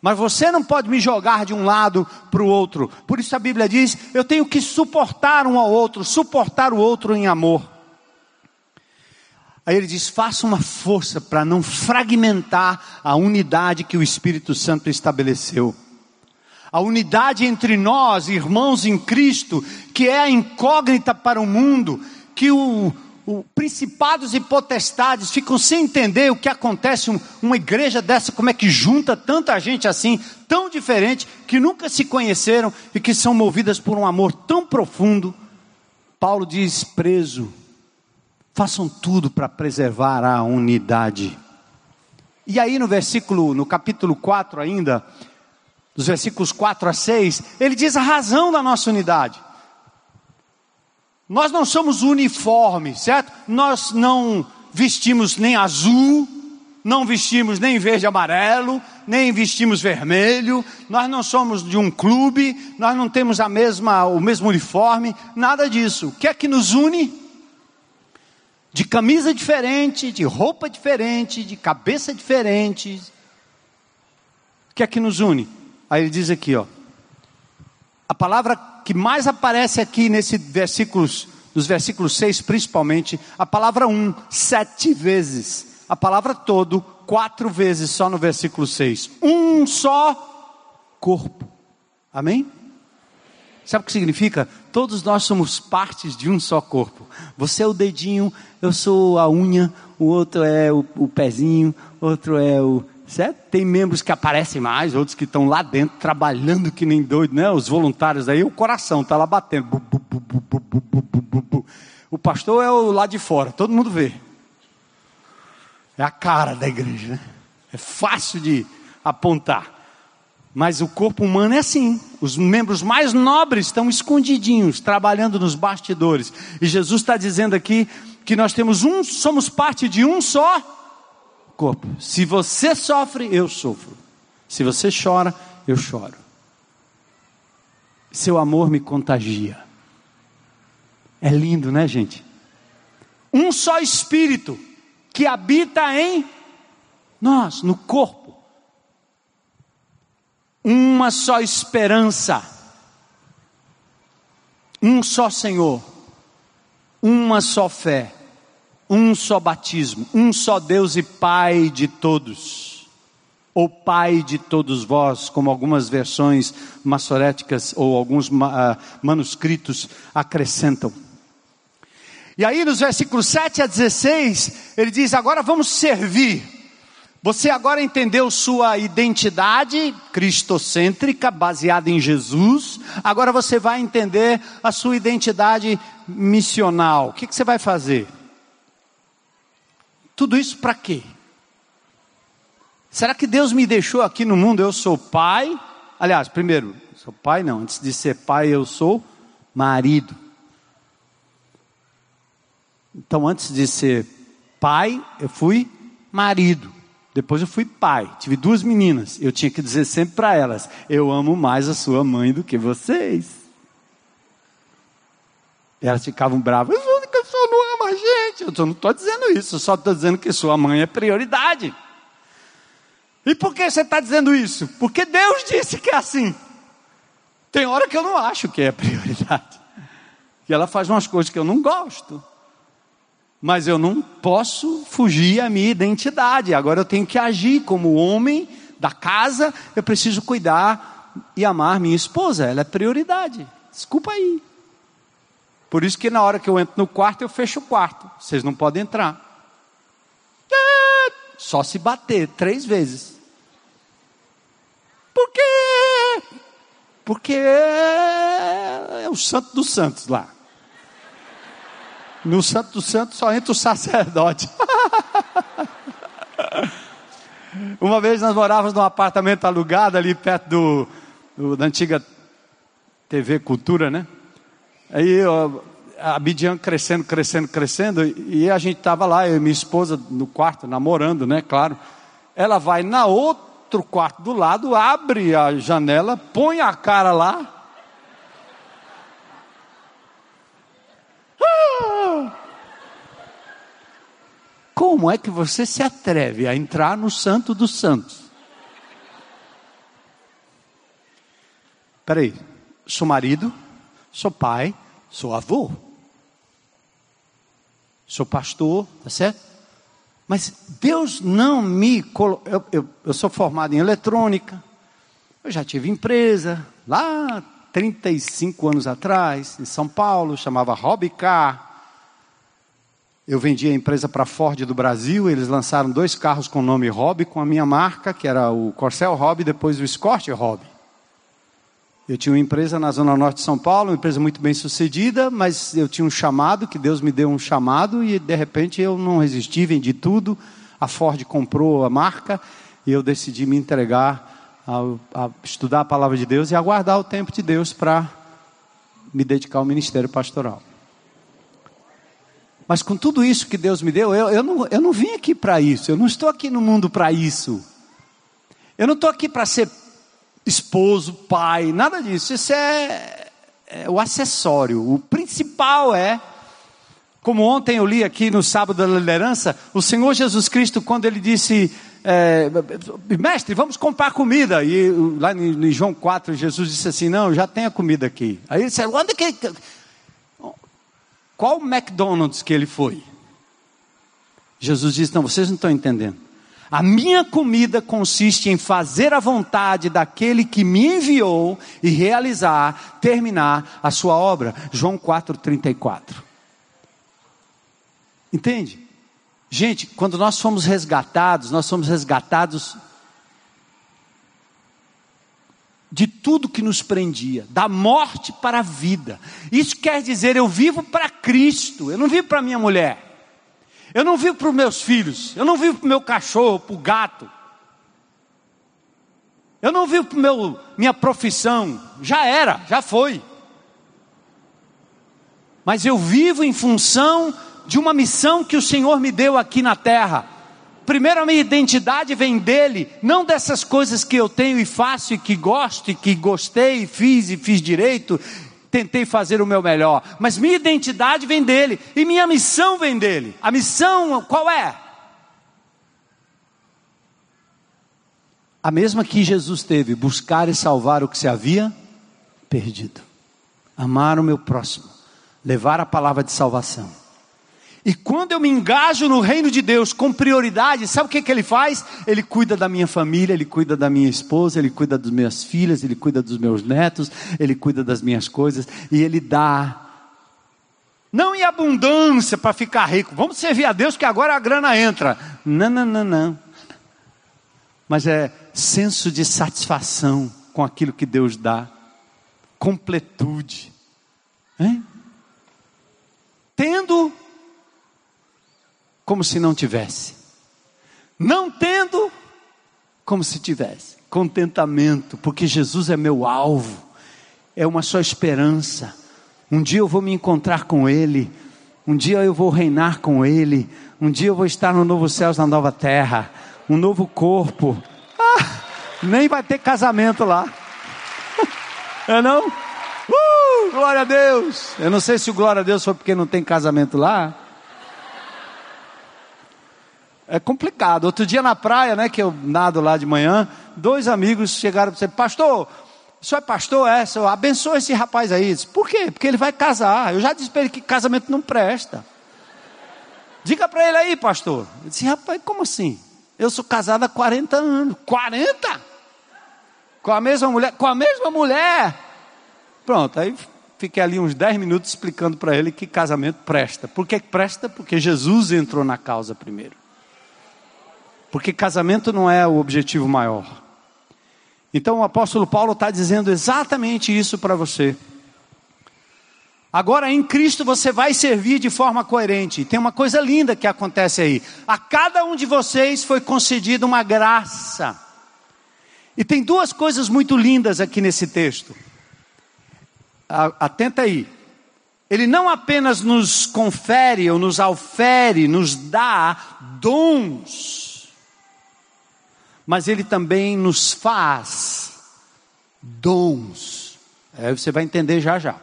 Mas você não pode me jogar de um lado para o outro. Por isso a Bíblia diz: eu tenho que suportar um ao outro, suportar o outro em amor. Aí ele diz: faça uma força para não fragmentar a unidade que o Espírito Santo estabeleceu. A unidade entre nós, irmãos em Cristo, que é a incógnita para o mundo, que o, o principados e potestades ficam sem entender o que acontece um, uma igreja dessa, como é que junta tanta gente assim, tão diferente, que nunca se conheceram e que são movidas por um amor tão profundo. Paulo diz: preso façam tudo para preservar a unidade. E aí no versículo, no capítulo 4 ainda, dos versículos 4 a 6, ele diz a razão da nossa unidade. Nós não somos uniformes, certo? Nós não vestimos nem azul, não vestimos nem verde e amarelo, nem vestimos vermelho, nós não somos de um clube, nós não temos a mesma, o mesmo uniforme, nada disso. O que é que nos une? De camisa diferente, de roupa diferente, de cabeça diferente. O que é que nos une? Aí ele diz aqui, ó. A palavra que mais aparece aqui nesse versículos, nos versículos 6 principalmente, a palavra um, sete vezes. A palavra todo, quatro vezes só no versículo 6. Um só corpo. Amém? Sabe o que significa? Todos nós somos partes de um só corpo. Você é o dedinho, eu sou a unha, o outro é o, o pezinho, outro é o. Certo? Tem membros que aparecem mais, outros que estão lá dentro trabalhando que nem doido, né? Os voluntários aí, o coração está lá batendo. Bu, bu, bu, o pastor é o lá de fora, todo mundo vê. É a cara da igreja, né? É fácil de apontar. Mas o corpo humano é assim. Os membros mais nobres estão escondidinhos, trabalhando nos bastidores. E Jesus está dizendo aqui que nós temos um, somos parte de um só corpo. Se você sofre, eu sofro. Se você chora, eu choro. Seu amor me contagia. É lindo, né, gente? Um só espírito que habita em nós, no corpo uma só esperança, um só Senhor, uma só fé, um só batismo, um só Deus e Pai de todos, ou Pai de todos vós, como algumas versões maçoréticas ou alguns uh, manuscritos acrescentam. E aí nos versículos 7 a 16, ele diz: agora vamos servir você agora entendeu sua identidade cristocêntrica, baseada em Jesus. Agora você vai entender a sua identidade missional. O que, que você vai fazer? Tudo isso para quê? Será que Deus me deixou aqui no mundo? Eu sou pai. Aliás, primeiro, sou pai não. Antes de ser pai, eu sou marido. Então, antes de ser pai, eu fui marido. Depois eu fui pai, tive duas meninas. Eu tinha que dizer sempre para elas: Eu amo mais a sua mãe do que vocês. Elas ficavam bravas: o senhor não ama a gente. Eu não estou dizendo isso, eu só estou dizendo que sua mãe é prioridade. E por que você está dizendo isso? Porque Deus disse que é assim. Tem hora que eu não acho que é prioridade. E ela faz umas coisas que eu não gosto mas eu não posso fugir à minha identidade. Agora eu tenho que agir como homem da casa, eu preciso cuidar e amar minha esposa, ela é prioridade. Desculpa aí. Por isso que na hora que eu entro no quarto, eu fecho o quarto. Vocês não podem entrar. Só se bater três vezes. Por quê? Porque é o santo dos santos lá. No Santo dos Santos só entra o sacerdote. Uma vez nós morávamos num apartamento alugado ali perto do, do da antiga TV Cultura, né? Aí a Bidian crescendo, crescendo, crescendo, e a gente estava lá, eu e minha esposa no quarto, namorando, né? Claro. Ela vai na outro quarto do lado, abre a janela, põe a cara lá, Como é que você se atreve a entrar no Santo dos Santos? Peraí, sou marido, sou pai, sou avô, sou pastor, tá certo? Mas Deus não me colocou. Eu, eu, eu, sou formado em eletrônica, eu já tive empresa lá 35 anos atrás, em São Paulo, chamava Hobbycar. Eu vendi a empresa para a Ford do Brasil, eles lançaram dois carros com o nome Hobby, com a minha marca, que era o Corcel Hobby, depois o Escort Hobby. Eu tinha uma empresa na Zona Norte de São Paulo, uma empresa muito bem sucedida, mas eu tinha um chamado, que Deus me deu um chamado, e de repente eu não resisti, vendi tudo. A Ford comprou a marca, e eu decidi me entregar a, a estudar a palavra de Deus e aguardar o tempo de Deus para me dedicar ao ministério pastoral. Mas com tudo isso que Deus me deu, eu, eu, não, eu não vim aqui para isso. Eu não estou aqui no mundo para isso. Eu não estou aqui para ser esposo, pai, nada disso. Isso é, é, o acessório. O principal é, como ontem eu li aqui no sábado da liderança, o Senhor Jesus Cristo, quando ele disse: é, mestre, vamos comprar comida. E lá em João 4, Jesus disse assim: Não, já tem a comida aqui. Aí ele disse: Onde que. Qual McDonald's que ele foi? Jesus disse: Não, vocês não estão entendendo. A minha comida consiste em fazer a vontade daquele que me enviou e realizar, terminar a sua obra. João 4,34. Entende? Gente, quando nós fomos resgatados, nós somos resgatados de tudo que nos prendia, da morte para a vida. Isso quer dizer, eu vivo para Cristo, eu não vivo para minha mulher. Eu não vivo para os meus filhos, eu não vivo para o meu cachorro, para o gato. Eu não vivo para meu minha profissão, já era, já foi. Mas eu vivo em função de uma missão que o Senhor me deu aqui na terra. Primeiro, a minha identidade vem dele, não dessas coisas que eu tenho e faço e que gosto e que gostei, e fiz e fiz direito tentei fazer o meu melhor, mas minha identidade vem dele e minha missão vem dele. A missão qual é? A mesma que Jesus teve, buscar e salvar o que se havia perdido. Amar o meu próximo, levar a palavra de salvação. E quando eu me engajo no reino de Deus com prioridade, sabe o que, que ele faz? Ele cuida da minha família, ele cuida da minha esposa, ele cuida das minhas filhas, ele cuida dos meus netos, ele cuida das minhas coisas e ele dá. Não em abundância para ficar rico, vamos servir a Deus que agora a grana entra. Não, não, não, não. Mas é senso de satisfação com aquilo que Deus dá, completude. Hein? Tendo como se não tivesse. Não tendo, como se tivesse. Contentamento, porque Jesus é meu alvo, é uma só esperança. Um dia eu vou me encontrar com Ele, um dia eu vou reinar com Ele, um dia eu vou estar no novo céu, na nova terra, um novo corpo. Ah, nem vai ter casamento lá. É não? Uh, glória a Deus! Eu não sei se o glória a Deus foi porque não tem casamento lá. É complicado. Outro dia na praia, né, que eu nado lá de manhã, dois amigos chegaram para você, pastor, o senhor é pastor? É, senhor, abençoa esse rapaz aí. Disse, Por quê? Porque ele vai casar. Eu já disse para ele que casamento não presta. Diga para ele aí, pastor. Eu disse, rapaz, como assim? Eu sou casado há 40 anos. 40? Com a mesma mulher? Com a mesma mulher? Pronto, aí fiquei ali uns 10 minutos explicando para ele que casamento presta. Por que presta? Porque Jesus entrou na causa primeiro. Porque casamento não é o objetivo maior. Então o apóstolo Paulo está dizendo exatamente isso para você. Agora em Cristo você vai servir de forma coerente. Tem uma coisa linda que acontece aí. A cada um de vocês foi concedida uma graça. E tem duas coisas muito lindas aqui nesse texto. Atenta aí. Ele não apenas nos confere ou nos aufere, nos dá dons mas Ele também nos faz dons. Aí você vai entender já já.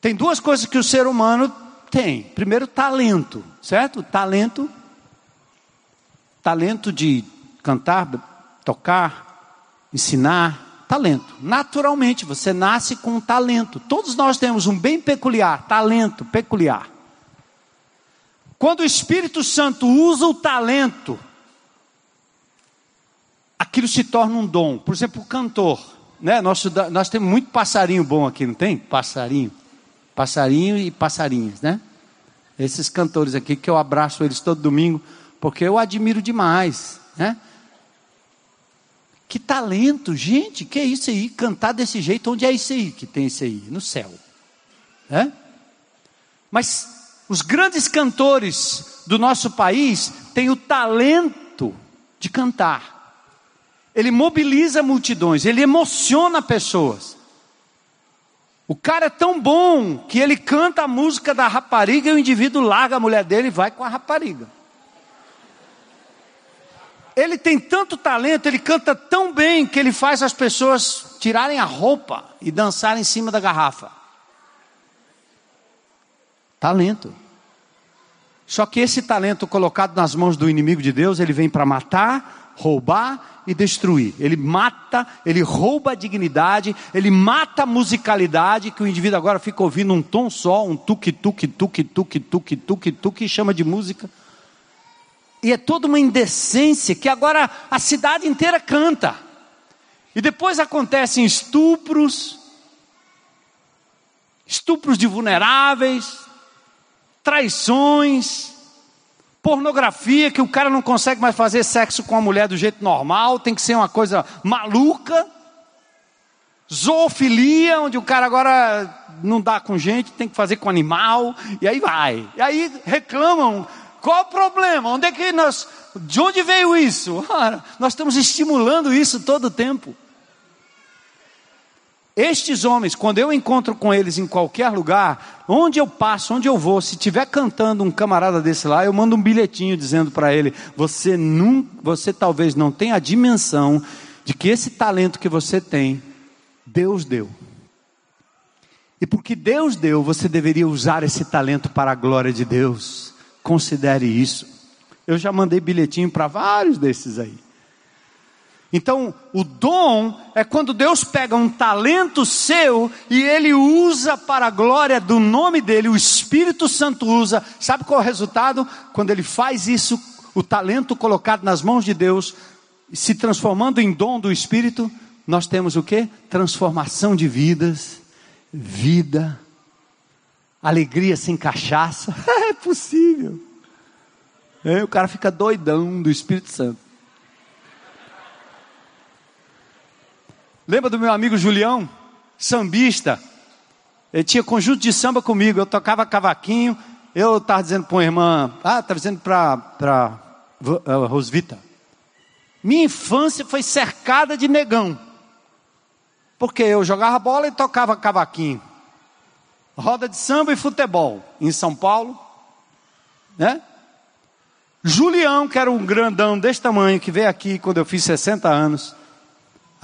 Tem duas coisas que o ser humano tem. Primeiro, talento, certo? Talento. Talento de cantar, tocar, ensinar. Talento. Naturalmente, você nasce com um talento. Todos nós temos um bem peculiar, talento peculiar. Quando o Espírito Santo usa o talento aquilo se torna um dom. Por exemplo, o cantor. Né? Nós, nós temos muito passarinho bom aqui, não tem? Passarinho. Passarinho e passarinhas, né? Esses cantores aqui que eu abraço eles todo domingo, porque eu admiro demais, né? Que talento, gente, que é isso aí? Cantar desse jeito, onde é isso aí que tem isso aí? No céu. Né? Mas os grandes cantores do nosso país têm o talento de cantar ele mobiliza multidões, ele emociona pessoas. O cara é tão bom que ele canta a música da rapariga e o indivíduo larga a mulher dele e vai com a rapariga. Ele tem tanto talento, ele canta tão bem que ele faz as pessoas tirarem a roupa e dançarem em cima da garrafa. Talento. Só que esse talento colocado nas mãos do inimigo de Deus, ele vem para matar, roubar e destruir. Ele mata, ele rouba a dignidade, ele mata a musicalidade, que o indivíduo agora fica ouvindo um tom só, um tuque, tuque, tuque, tuque, tuque, tuque, tuque, e chama de música. E é toda uma indecência que agora a cidade inteira canta. E depois acontecem estupros, estupros de vulneráveis, traições, pornografia, que o cara não consegue mais fazer sexo com a mulher do jeito normal, tem que ser uma coisa maluca. Zoofilia, onde o cara agora não dá com gente, tem que fazer com animal, e aí vai. E aí reclamam, qual o problema? Onde é que nós, de onde veio isso? Ora, nós estamos estimulando isso todo o tempo. Estes homens, quando eu encontro com eles em qualquer lugar, onde eu passo, onde eu vou, se estiver cantando um camarada desse lá, eu mando um bilhetinho dizendo para ele: você não, você talvez não tenha a dimensão de que esse talento que você tem, Deus deu. E porque Deus deu, você deveria usar esse talento para a glória de Deus. Considere isso. Eu já mandei bilhetinho para vários desses aí. Então, o dom é quando Deus pega um talento seu e ele usa para a glória do nome dele, o Espírito Santo usa. Sabe qual é o resultado? Quando ele faz isso, o talento colocado nas mãos de Deus, se transformando em dom do Espírito, nós temos o que? Transformação de vidas, vida, alegria sem cachaça. é possível. Aí o cara fica doidão do Espírito Santo. Lembra do meu amigo Julião? Sambista. Ele tinha conjunto de samba comigo. Eu tocava cavaquinho. Eu estava dizendo para uma irmã, ah, estava dizendo para uh, Rosvita. Minha infância foi cercada de negão. Porque eu jogava bola e tocava cavaquinho. Roda de samba e futebol em São Paulo. Né? Julião, que era um grandão desse tamanho, que veio aqui quando eu fiz 60 anos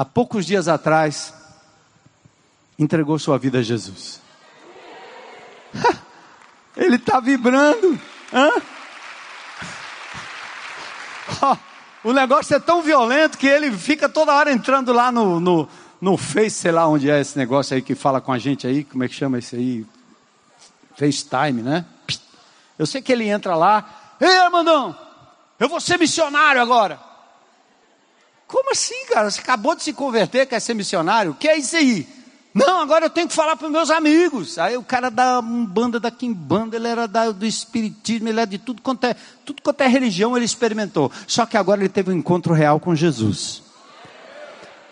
há poucos dias atrás, entregou sua vida a Jesus. Ele está vibrando. Hã? O negócio é tão violento que ele fica toda hora entrando lá no, no, no Face, sei lá onde é esse negócio aí que fala com a gente aí, como é que chama esse aí? FaceTime, né? Eu sei que ele entra lá, ei Armandão, eu vou ser missionário agora. Como assim, cara? Você acabou de se converter, quer ser missionário? O que é isso aí? Não, agora eu tenho que falar para os meus amigos. Aí o cara da banda da Kimbanda, ele era da, do Espiritismo, ele era de tudo quanto, é, tudo quanto é religião, ele experimentou. Só que agora ele teve um encontro real com Jesus.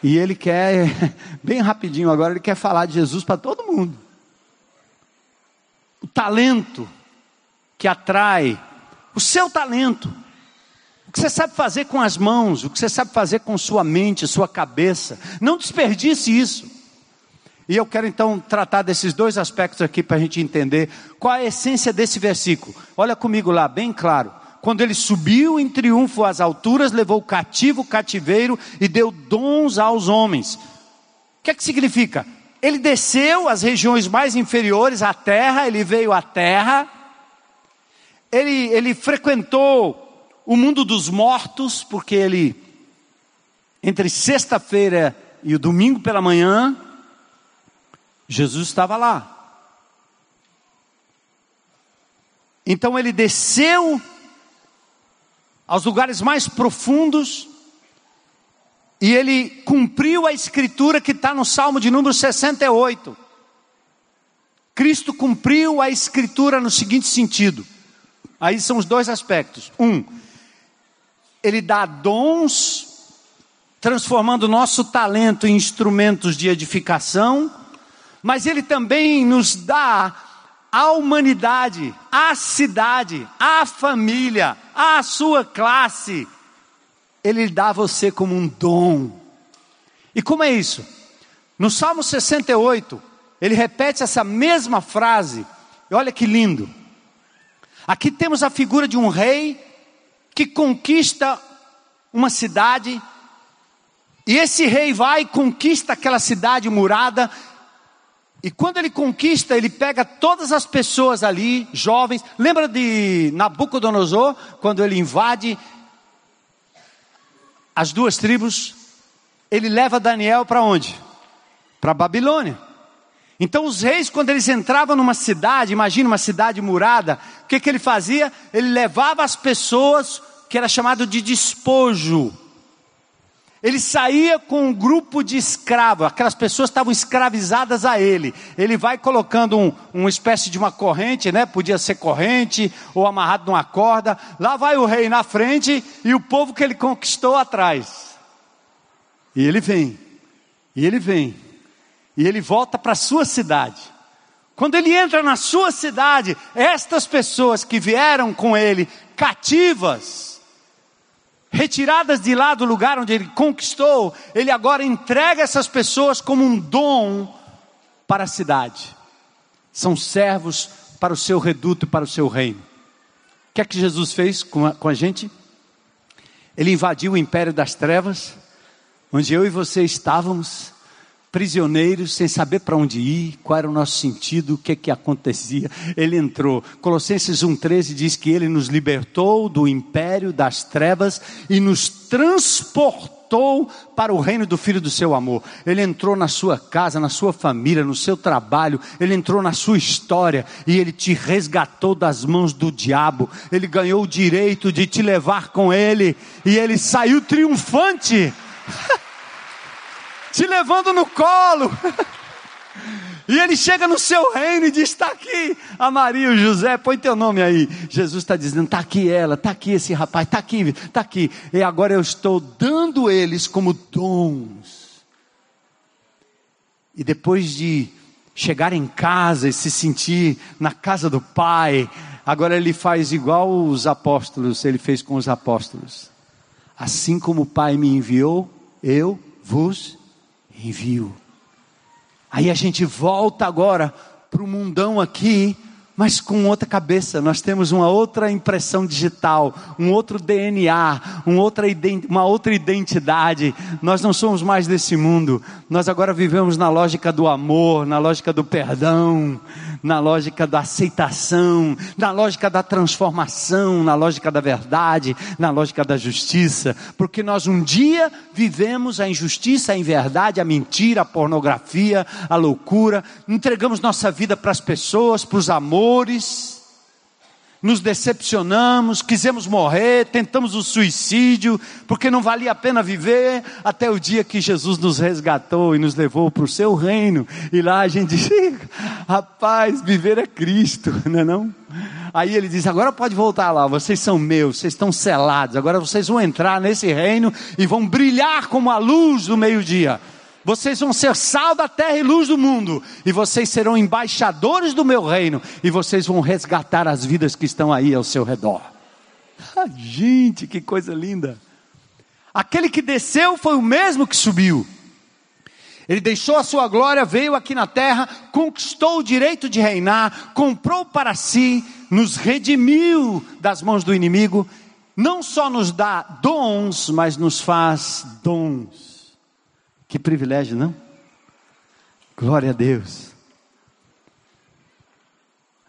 E ele quer, bem rapidinho agora, ele quer falar de Jesus para todo mundo. O talento que atrai, o seu talento o que você sabe fazer com as mãos, o que você sabe fazer com sua mente, sua cabeça. Não desperdice isso. E eu quero então tratar desses dois aspectos aqui para a gente entender qual a essência desse versículo. Olha comigo lá, bem claro. Quando ele subiu em triunfo às alturas, levou cativo o cativeiro e deu dons aos homens. O que é que significa? Ele desceu às regiões mais inferiores, à terra, ele veio à terra, ele, ele frequentou o mundo dos mortos, porque ele, entre sexta-feira e o domingo pela manhã, Jesus estava lá. Então ele desceu aos lugares mais profundos e ele cumpriu a escritura que está no Salmo de número 68. Cristo cumpriu a escritura no seguinte sentido. Aí são os dois aspectos. Um, ele dá dons, transformando o nosso talento em instrumentos de edificação, mas Ele também nos dá a humanidade, a cidade, a família, a sua classe. Ele dá você como um dom. E como é isso? No Salmo 68, ele repete essa mesma frase. E olha que lindo. Aqui temos a figura de um rei que conquista uma cidade, e esse rei vai e conquista aquela cidade murada, E quando ele conquista, ele pega todas as pessoas ali, jovens. Lembra de Nabucodonosor, quando ele invade as duas tribos? Ele leva Daniel para onde? Para Babilônia. Então os reis, quando eles entravam numa cidade, imagina uma cidade murada, o que, que ele fazia? Ele levava as pessoas, que era chamado de despojo. Ele saía com um grupo de escravos, aquelas pessoas estavam escravizadas a ele. Ele vai colocando um, uma espécie de uma corrente, né? Podia ser corrente ou amarrado numa corda. Lá vai o rei na frente e o povo que ele conquistou atrás. E ele vem, e ele vem, e ele volta para a sua cidade. Quando ele entra na sua cidade, estas pessoas que vieram com ele cativas, retiradas de lá do lugar onde ele conquistou, ele agora entrega essas pessoas como um dom para a cidade. São servos para o seu reduto e para o seu reino. O que é que Jesus fez com a, com a gente? Ele invadiu o império das trevas, onde eu e você estávamos prisioneiros, sem saber para onde ir, qual era o nosso sentido, o que que acontecia. Ele entrou. Colossenses 1:13 diz que ele nos libertou do império das trevas e nos transportou para o reino do filho do seu amor. Ele entrou na sua casa, na sua família, no seu trabalho, ele entrou na sua história e ele te resgatou das mãos do diabo. Ele ganhou o direito de te levar com ele e ele saiu triunfante. te levando no colo. E ele chega no seu reino e diz: Está aqui a Maria o José, põe teu nome aí. Jesus está dizendo: Está aqui ela, está aqui esse rapaz, está aqui, está aqui. E agora eu estou dando eles como dons. E depois de chegar em casa e se sentir na casa do Pai, agora ele faz igual os apóstolos, ele fez com os apóstolos. Assim como o Pai me enviou, eu vos envio. Aí a gente volta agora para o mundão aqui, mas com outra cabeça. Nós temos uma outra impressão digital, um outro DNA, um uma outra identidade. Nós não somos mais desse mundo. Nós agora vivemos na lógica do amor, na lógica do perdão, na lógica da aceitação, na lógica da transformação, na lógica da verdade, na lógica da justiça, porque nós um dia vivemos a injustiça, a inverdade, a mentira, a pornografia, a loucura, entregamos nossa vida para as pessoas, para os amores, nos decepcionamos, quisemos morrer, tentamos o suicídio, porque não valia a pena viver, até o dia que Jesus nos resgatou e nos levou para o seu reino, e lá a gente diz: rapaz, viver é Cristo, não é não? Aí ele diz: agora pode voltar lá, vocês são meus, vocês estão selados, agora vocês vão entrar nesse reino e vão brilhar como a luz do meio-dia. Vocês vão ser sal da terra e luz do mundo, e vocês serão embaixadores do meu reino, e vocês vão resgatar as vidas que estão aí ao seu redor. Ah, gente, que coisa linda! Aquele que desceu foi o mesmo que subiu. Ele deixou a sua glória, veio aqui na terra, conquistou o direito de reinar, comprou para si, nos redimiu das mãos do inimigo, não só nos dá dons, mas nos faz dons. Que privilégio, não? Glória a Deus.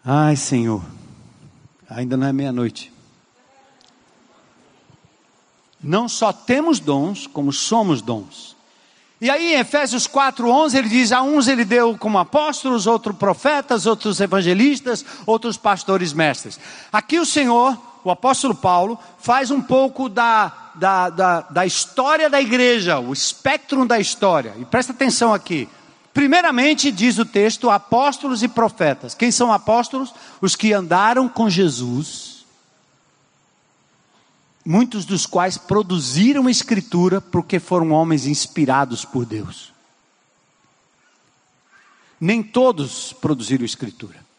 Ai, Senhor, ainda não é meia-noite. Não só temos dons, como somos dons. E aí em Efésios 4:11 ele diz: a uns ele deu como apóstolos, outros profetas, outros evangelistas, outros pastores mestres. Aqui o Senhor, o apóstolo Paulo, faz um pouco da da, da, da história da igreja, o espectro da história. E presta atenção aqui. Primeiramente, diz o texto, apóstolos e profetas. Quem são apóstolos? Os que andaram com Jesus, muitos dos quais produziram escritura porque foram homens inspirados por Deus. Nem todos produziram escritura.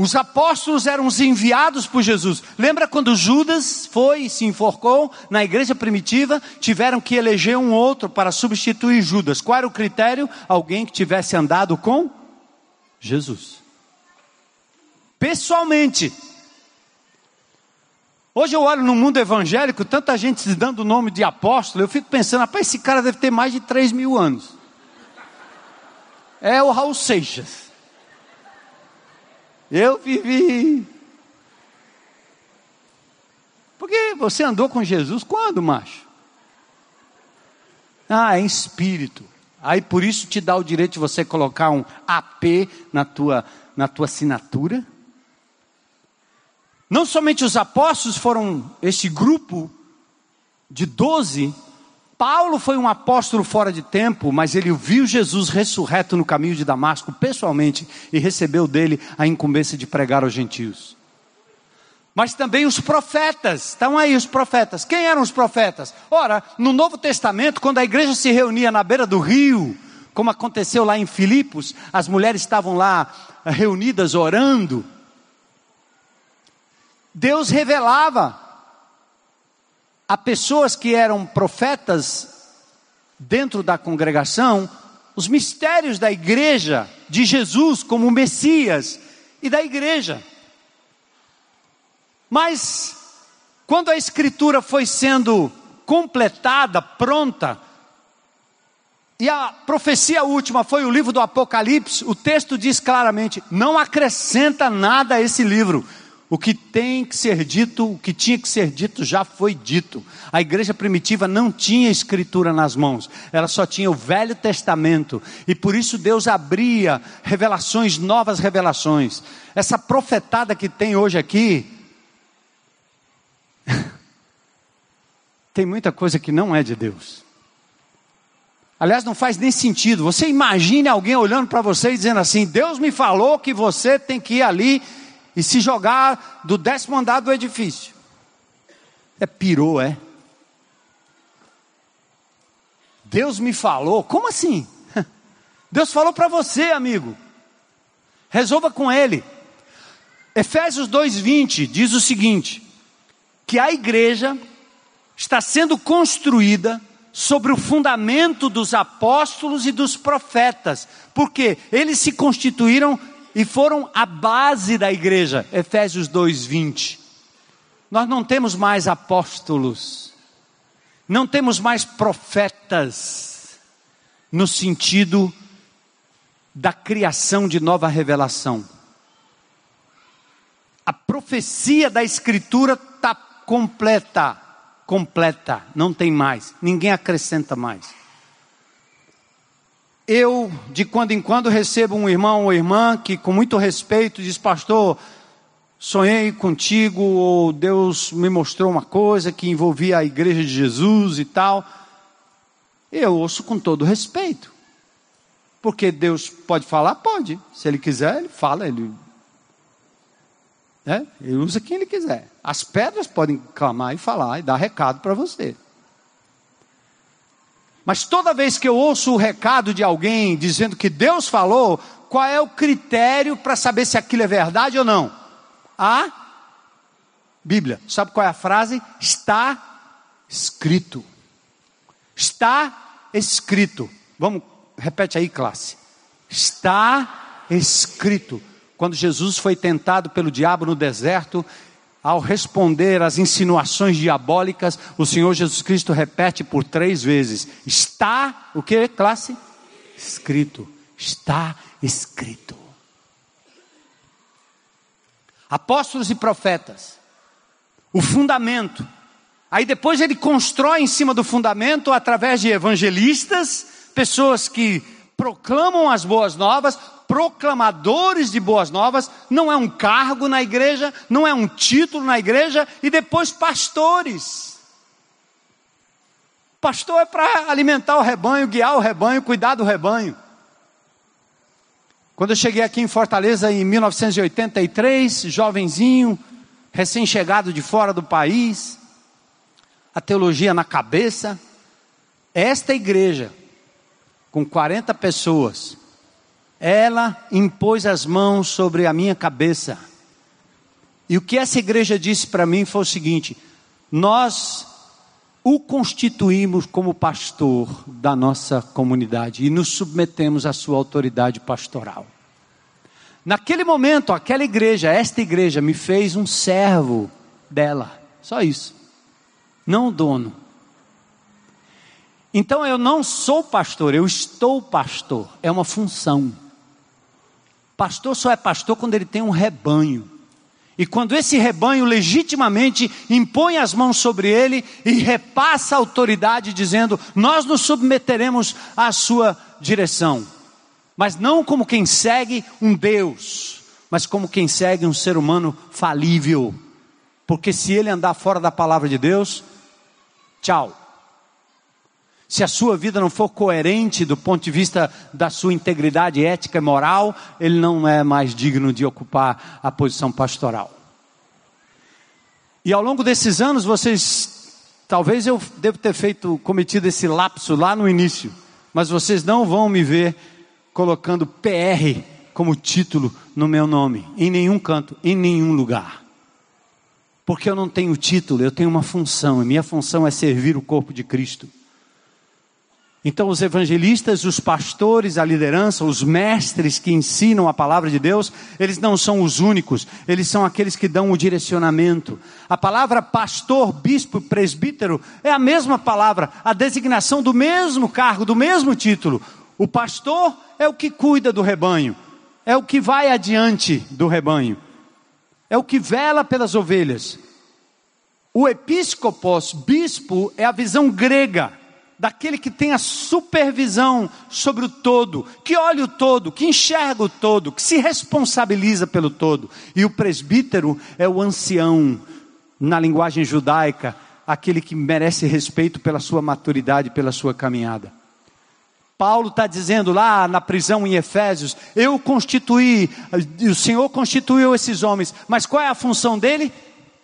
Os apóstolos eram os enviados por Jesus. Lembra quando Judas foi e se enforcou na igreja primitiva? Tiveram que eleger um outro para substituir Judas. Qual era o critério? Alguém que tivesse andado com Jesus. Pessoalmente. Hoje eu olho no mundo evangélico, tanta gente se dando o nome de apóstolo, eu fico pensando, rapaz, esse cara deve ter mais de 3 mil anos. é o Raul Seixas. Eu vivi. Porque você andou com Jesus quando, macho? Ah, em espírito. Aí por isso te dá o direito de você colocar um AP na tua, na tua assinatura. Não somente os apóstolos foram esse grupo de doze, Paulo foi um apóstolo fora de tempo, mas ele viu Jesus ressurreto no caminho de Damasco pessoalmente e recebeu dele a incumbência de pregar aos gentios. Mas também os profetas, estão aí os profetas. Quem eram os profetas? Ora, no Novo Testamento, quando a igreja se reunia na beira do rio, como aconteceu lá em Filipos, as mulheres estavam lá reunidas orando. Deus revelava a pessoas que eram profetas dentro da congregação os mistérios da igreja, de Jesus como Messias e da igreja. Mas, quando a escritura foi sendo completada, pronta, e a profecia última foi o livro do Apocalipse, o texto diz claramente: não acrescenta nada a esse livro, o que tem que ser dito, o que tinha que ser dito já foi dito. A igreja primitiva não tinha escritura nas mãos, ela só tinha o Velho Testamento, e por isso Deus abria revelações, novas revelações. Essa profetada que tem hoje aqui, tem muita coisa que não é de Deus. Aliás, não faz nem sentido. Você imagine alguém olhando para você e dizendo assim: Deus me falou que você tem que ir ali e se jogar do décimo andar do edifício. É pirou, é? Deus me falou, como assim? Deus falou para você, amigo. Resolva com ele. Efésios 2:20 diz o seguinte: que a igreja está sendo construída sobre o fundamento dos apóstolos e dos profetas, porque eles se constituíram e foram a base da igreja. Efésios 2:20. Nós não temos mais apóstolos, não temos mais profetas, no sentido da criação de nova revelação. A profecia da Escritura está completa, completa, não tem mais, ninguém acrescenta mais eu, de quando em quando, recebo um irmão ou irmã que, com muito respeito, diz: Pastor, sonhei contigo, ou Deus me mostrou uma coisa que envolvia a igreja de Jesus e tal. Eu ouço com todo respeito. Porque Deus pode falar? Pode. Se Ele quiser, Ele fala, Ele. É, ele usa quem Ele quiser. As pedras podem clamar e falar e dar recado para você. Mas toda vez que eu ouço o recado de alguém dizendo que Deus falou, qual é o critério para saber se aquilo é verdade ou não? A Bíblia. Sabe qual é a frase? Está escrito. Está escrito. Vamos, repete aí, classe. Está escrito. Quando Jesus foi tentado pelo diabo no deserto, ao responder às insinuações diabólicas, o Senhor Jesus Cristo repete por três vezes: Está, o que, classe? Escrito. Está escrito. Apóstolos e profetas, o fundamento. Aí depois ele constrói em cima do fundamento através de evangelistas, pessoas que proclamam as boas novas, proclamadores de boas novas, não é um cargo na igreja, não é um título na igreja, e depois pastores. Pastor é para alimentar o rebanho, guiar o rebanho, cuidar do rebanho. Quando eu cheguei aqui em Fortaleza em 1983, jovenzinho, recém-chegado de fora do país, a teologia na cabeça, esta igreja, com 40 pessoas, ela impôs as mãos sobre a minha cabeça. E o que essa igreja disse para mim foi o seguinte: nós o constituímos como pastor da nossa comunidade e nos submetemos à sua autoridade pastoral. Naquele momento, aquela igreja, esta igreja, me fez um servo dela, só isso, não o dono. Então eu não sou pastor, eu estou pastor. É uma função. Pastor só é pastor quando ele tem um rebanho. E quando esse rebanho legitimamente impõe as mãos sobre ele e repassa a autoridade, dizendo: Nós nos submeteremos à sua direção. Mas não como quem segue um Deus, mas como quem segue um ser humano falível. Porque se ele andar fora da palavra de Deus, tchau. Se a sua vida não for coerente do ponto de vista da sua integridade ética e moral, ele não é mais digno de ocupar a posição pastoral. E ao longo desses anos, vocês, talvez eu devo ter feito, cometido esse lapso lá no início, mas vocês não vão me ver colocando PR como título no meu nome, em nenhum canto, em nenhum lugar. Porque eu não tenho título, eu tenho uma função, e minha função é servir o corpo de Cristo. Então, os evangelistas, os pastores, a liderança, os mestres que ensinam a palavra de Deus, eles não são os únicos, eles são aqueles que dão o direcionamento. A palavra pastor, bispo, presbítero é a mesma palavra, a designação do mesmo cargo, do mesmo título. O pastor é o que cuida do rebanho, é o que vai adiante do rebanho, é o que vela pelas ovelhas. O episcopos, bispo, é a visão grega daquele que tem a supervisão sobre o todo, que olha o todo, que enxerga o todo, que se responsabiliza pelo todo. E o presbítero é o ancião, na linguagem judaica, aquele que merece respeito pela sua maturidade, pela sua caminhada. Paulo está dizendo lá na prisão em Efésios: Eu constituí, o Senhor constituiu esses homens, mas qual é a função dele?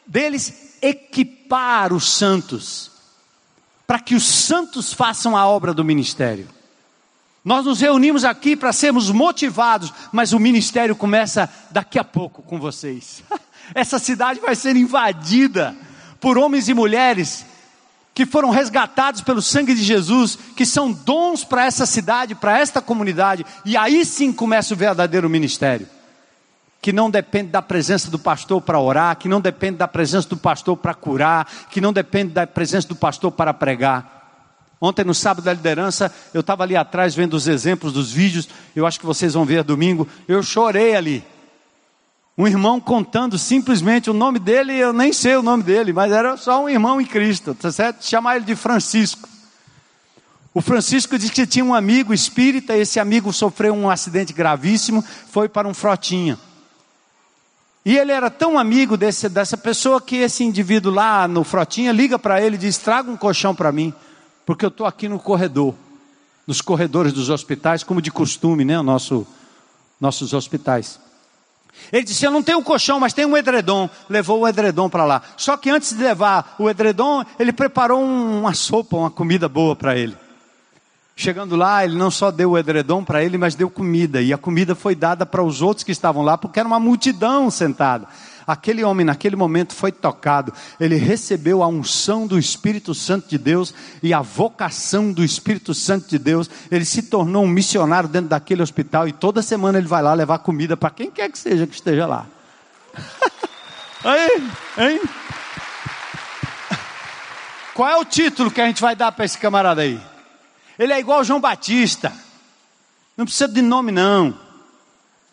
Deles equipar os santos para que os santos façam a obra do ministério. Nós nos reunimos aqui para sermos motivados, mas o ministério começa daqui a pouco com vocês. Essa cidade vai ser invadida por homens e mulheres que foram resgatados pelo sangue de Jesus, que são dons para essa cidade, para esta comunidade, e aí sim começa o verdadeiro ministério que não depende da presença do pastor para orar, que não depende da presença do pastor para curar, que não depende da presença do pastor para pregar. Ontem, no sábado da liderança, eu estava ali atrás vendo os exemplos dos vídeos, eu acho que vocês vão ver domingo, eu chorei ali. Um irmão contando simplesmente o nome dele, eu nem sei o nome dele, mas era só um irmão em Cristo, tá certo? Chamar ele de Francisco. O Francisco disse que tinha um amigo espírita, esse amigo sofreu um acidente gravíssimo, foi para um frotinha. E ele era tão amigo desse, dessa pessoa que esse indivíduo lá no Frotinha liga para ele e diz: traga um colchão para mim, porque eu estou aqui no corredor, nos corredores dos hospitais, como de costume, né? Nosso, nossos hospitais. Ele disse: Eu não tenho um colchão, mas tenho um edredom. Levou o edredom para lá. Só que antes de levar o edredom, ele preparou uma sopa, uma comida boa para ele. Chegando lá, ele não só deu o edredom para ele, mas deu comida. E a comida foi dada para os outros que estavam lá, porque era uma multidão sentada. Aquele homem, naquele momento, foi tocado. Ele recebeu a unção do Espírito Santo de Deus e a vocação do Espírito Santo de Deus. Ele se tornou um missionário dentro daquele hospital. E toda semana ele vai lá levar comida para quem quer que seja que esteja lá. aí, hein? Qual é o título que a gente vai dar para esse camarada aí? Ele é igual João Batista. Não precisa de nome, não.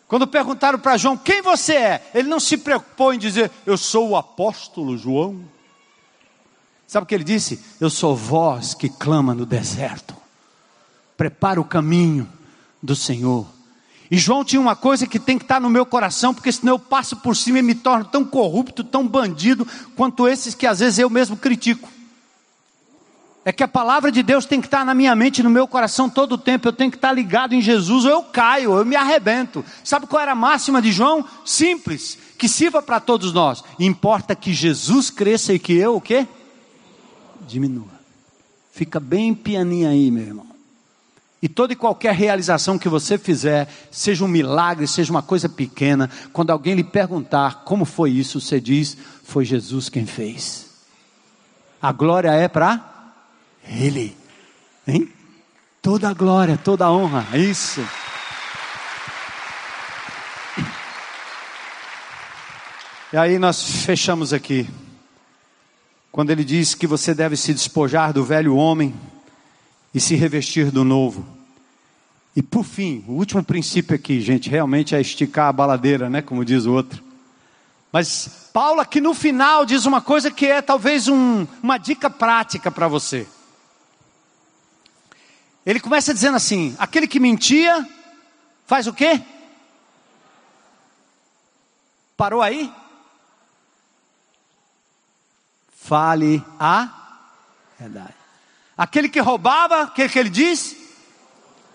Quando perguntaram para João quem você é, ele não se preocupou em dizer eu sou o apóstolo João. Sabe o que ele disse? Eu sou voz que clama no deserto. Prepara o caminho do Senhor. E João tinha uma coisa que tem que estar no meu coração, porque senão eu passo por cima e me torno tão corrupto, tão bandido, quanto esses que às vezes eu mesmo critico. É que a palavra de Deus tem que estar na minha mente, no meu coração todo o tempo. Eu tenho que estar ligado em Jesus, ou eu caio, eu me arrebento. Sabe qual era a máxima de João? Simples, que sirva para todos nós. Importa que Jesus cresça e que eu o quê? Diminua. Fica bem pianinho aí, meu irmão. E toda e qualquer realização que você fizer, seja um milagre, seja uma coisa pequena, quando alguém lhe perguntar como foi isso, você diz: foi Jesus quem fez. A glória é para ele. Hein? Toda a glória, toda a honra. É isso. E aí nós fechamos aqui. Quando ele diz que você deve se despojar do velho homem e se revestir do novo. E por fim, o último princípio aqui, gente, realmente é esticar a baladeira, né? Como diz o outro. Mas Paulo aqui no final diz uma coisa que é talvez um, uma dica prática para você. Ele começa dizendo assim: aquele que mentia, faz o quê? Parou aí? Fale a verdade. Aquele que roubava, o que, que ele diz?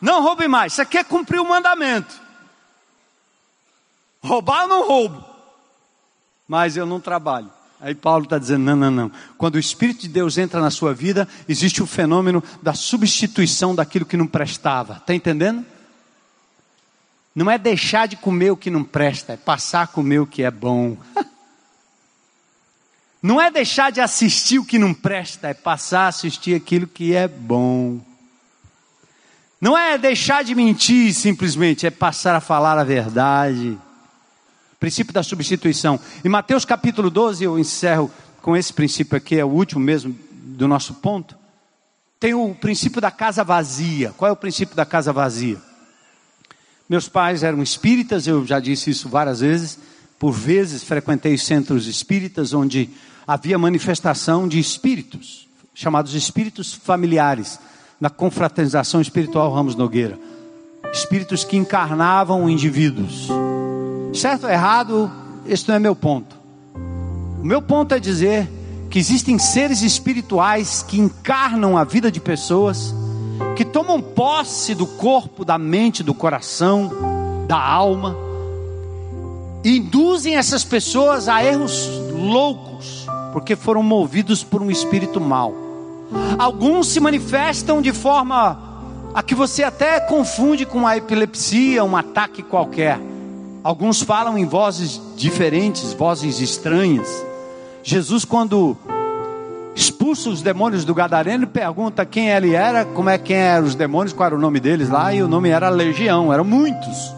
Não roube mais. Isso aqui é cumprir o mandamento. Roubar eu não roubo. Mas eu não trabalho. Aí Paulo está dizendo: não, não, não. Quando o Espírito de Deus entra na sua vida, existe o fenômeno da substituição daquilo que não prestava. Está entendendo? Não é deixar de comer o que não presta, é passar a comer o que é bom. Não é deixar de assistir o que não presta, é passar a assistir aquilo que é bom. Não é deixar de mentir simplesmente, é passar a falar a verdade. Princípio da substituição. Em Mateus capítulo 12, eu encerro com esse princípio aqui, é o último mesmo do nosso ponto. Tem o princípio da casa vazia. Qual é o princípio da casa vazia? Meus pais eram espíritas, eu já disse isso várias vezes. Por vezes frequentei centros espíritas onde havia manifestação de espíritos, chamados espíritos familiares na confraternização espiritual Ramos Nogueira. Espíritos que encarnavam indivíduos. Certo ou errado, esse não é meu ponto. O meu ponto é dizer que existem seres espirituais que encarnam a vida de pessoas, que tomam posse do corpo, da mente, do coração, da alma, e induzem essas pessoas a erros loucos, porque foram movidos por um espírito mau. Alguns se manifestam de forma a que você até confunde com a epilepsia, um ataque qualquer. Alguns falam em vozes diferentes, vozes estranhas. Jesus, quando expulsa os demônios do Gadareno, pergunta quem ele era, como é quem eram os demônios, qual era o nome deles lá, e o nome era Legião, eram muitos.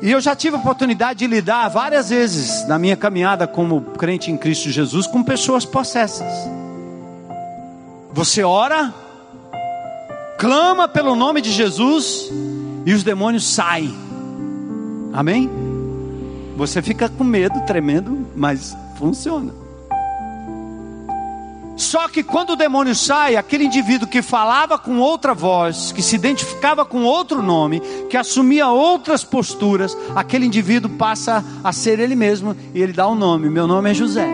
E eu já tive a oportunidade de lidar várias vezes na minha caminhada como crente em Cristo Jesus com pessoas possessas. Você ora, clama pelo nome de Jesus e os demônios saem. Amém? Você fica com medo, tremendo, mas funciona. Só que quando o demônio sai, aquele indivíduo que falava com outra voz, que se identificava com outro nome, que assumia outras posturas, aquele indivíduo passa a ser ele mesmo e ele dá um nome: Meu nome é José.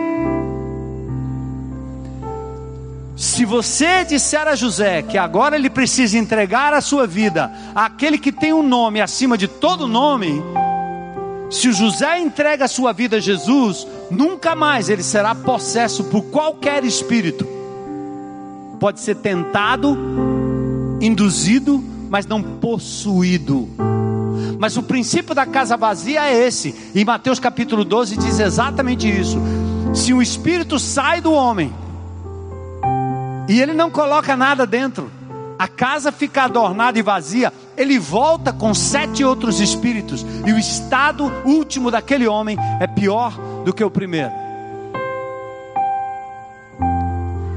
Se você disser a José que agora ele precisa entregar a sua vida àquele que tem um nome acima de todo nome, se o José entrega a sua vida a Jesus, nunca mais ele será possesso por qualquer espírito. Pode ser tentado, induzido, mas não possuído. Mas o princípio da casa vazia é esse. Em Mateus capítulo 12 diz exatamente isso. Se o espírito sai do homem, e ele não coloca nada dentro. A casa fica adornada e vazia. Ele volta com sete outros espíritos. E o estado último daquele homem é pior do que o primeiro.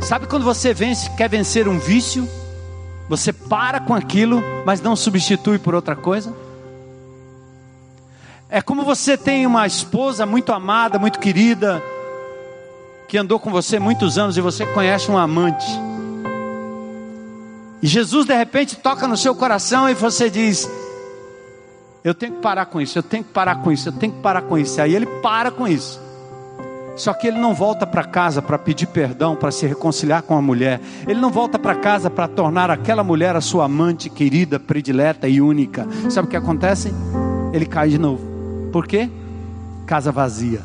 Sabe quando você vence, quer vencer um vício? Você para com aquilo, mas não substitui por outra coisa? É como você tem uma esposa muito amada, muito querida, que andou com você muitos anos e você conhece um amante. E Jesus de repente toca no seu coração e você diz: Eu tenho que parar com isso, eu tenho que parar com isso, eu tenho que parar com isso. Aí ele para com isso. Só que ele não volta para casa para pedir perdão, para se reconciliar com a mulher. Ele não volta para casa para tornar aquela mulher a sua amante querida, predileta e única. Sabe o que acontece? Ele cai de novo. Por quê? Casa vazia.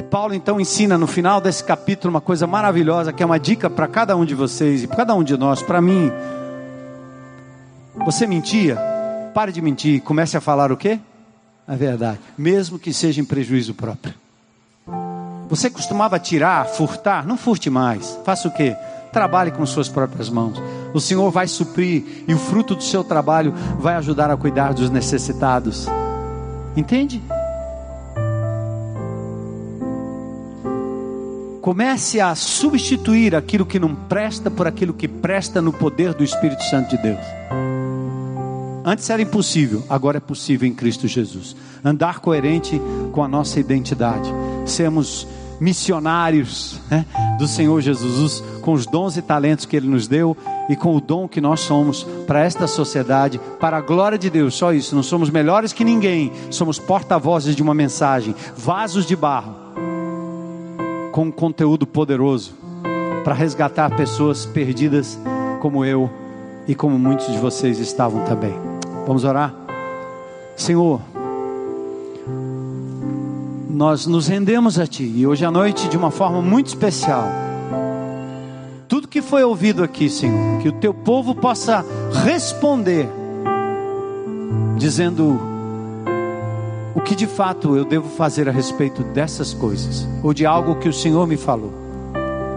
E Paulo então ensina no final desse capítulo uma coisa maravilhosa, que é uma dica para cada um de vocês e para cada um de nós, para mim. Você mentia? Pare de mentir, comece a falar o quê? A verdade, mesmo que seja em prejuízo próprio. Você costumava tirar, furtar? Não furte mais. Faça o quê? Trabalhe com suas próprias mãos. O Senhor vai suprir e o fruto do seu trabalho vai ajudar a cuidar dos necessitados. Entende? Comece a substituir aquilo que não presta por aquilo que presta no poder do Espírito Santo de Deus. Antes era impossível, agora é possível em Cristo Jesus. Andar coerente com a nossa identidade. Sermos missionários né, do Senhor Jesus, com os dons e talentos que Ele nos deu e com o dom que nós somos para esta sociedade, para a glória de Deus. Só isso, não somos melhores que ninguém, somos porta-vozes de uma mensagem, vasos de barro, com um conteúdo poderoso para resgatar pessoas perdidas como eu e como muitos de vocês estavam também. Vamos orar? Senhor, nós nos rendemos a Ti e hoje à noite, de uma forma muito especial, tudo que foi ouvido aqui, Senhor, que o Teu povo possa responder, dizendo o que de fato eu devo fazer a respeito dessas coisas, ou de algo que o Senhor me falou.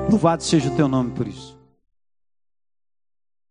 Louvado seja o Teu nome por isso.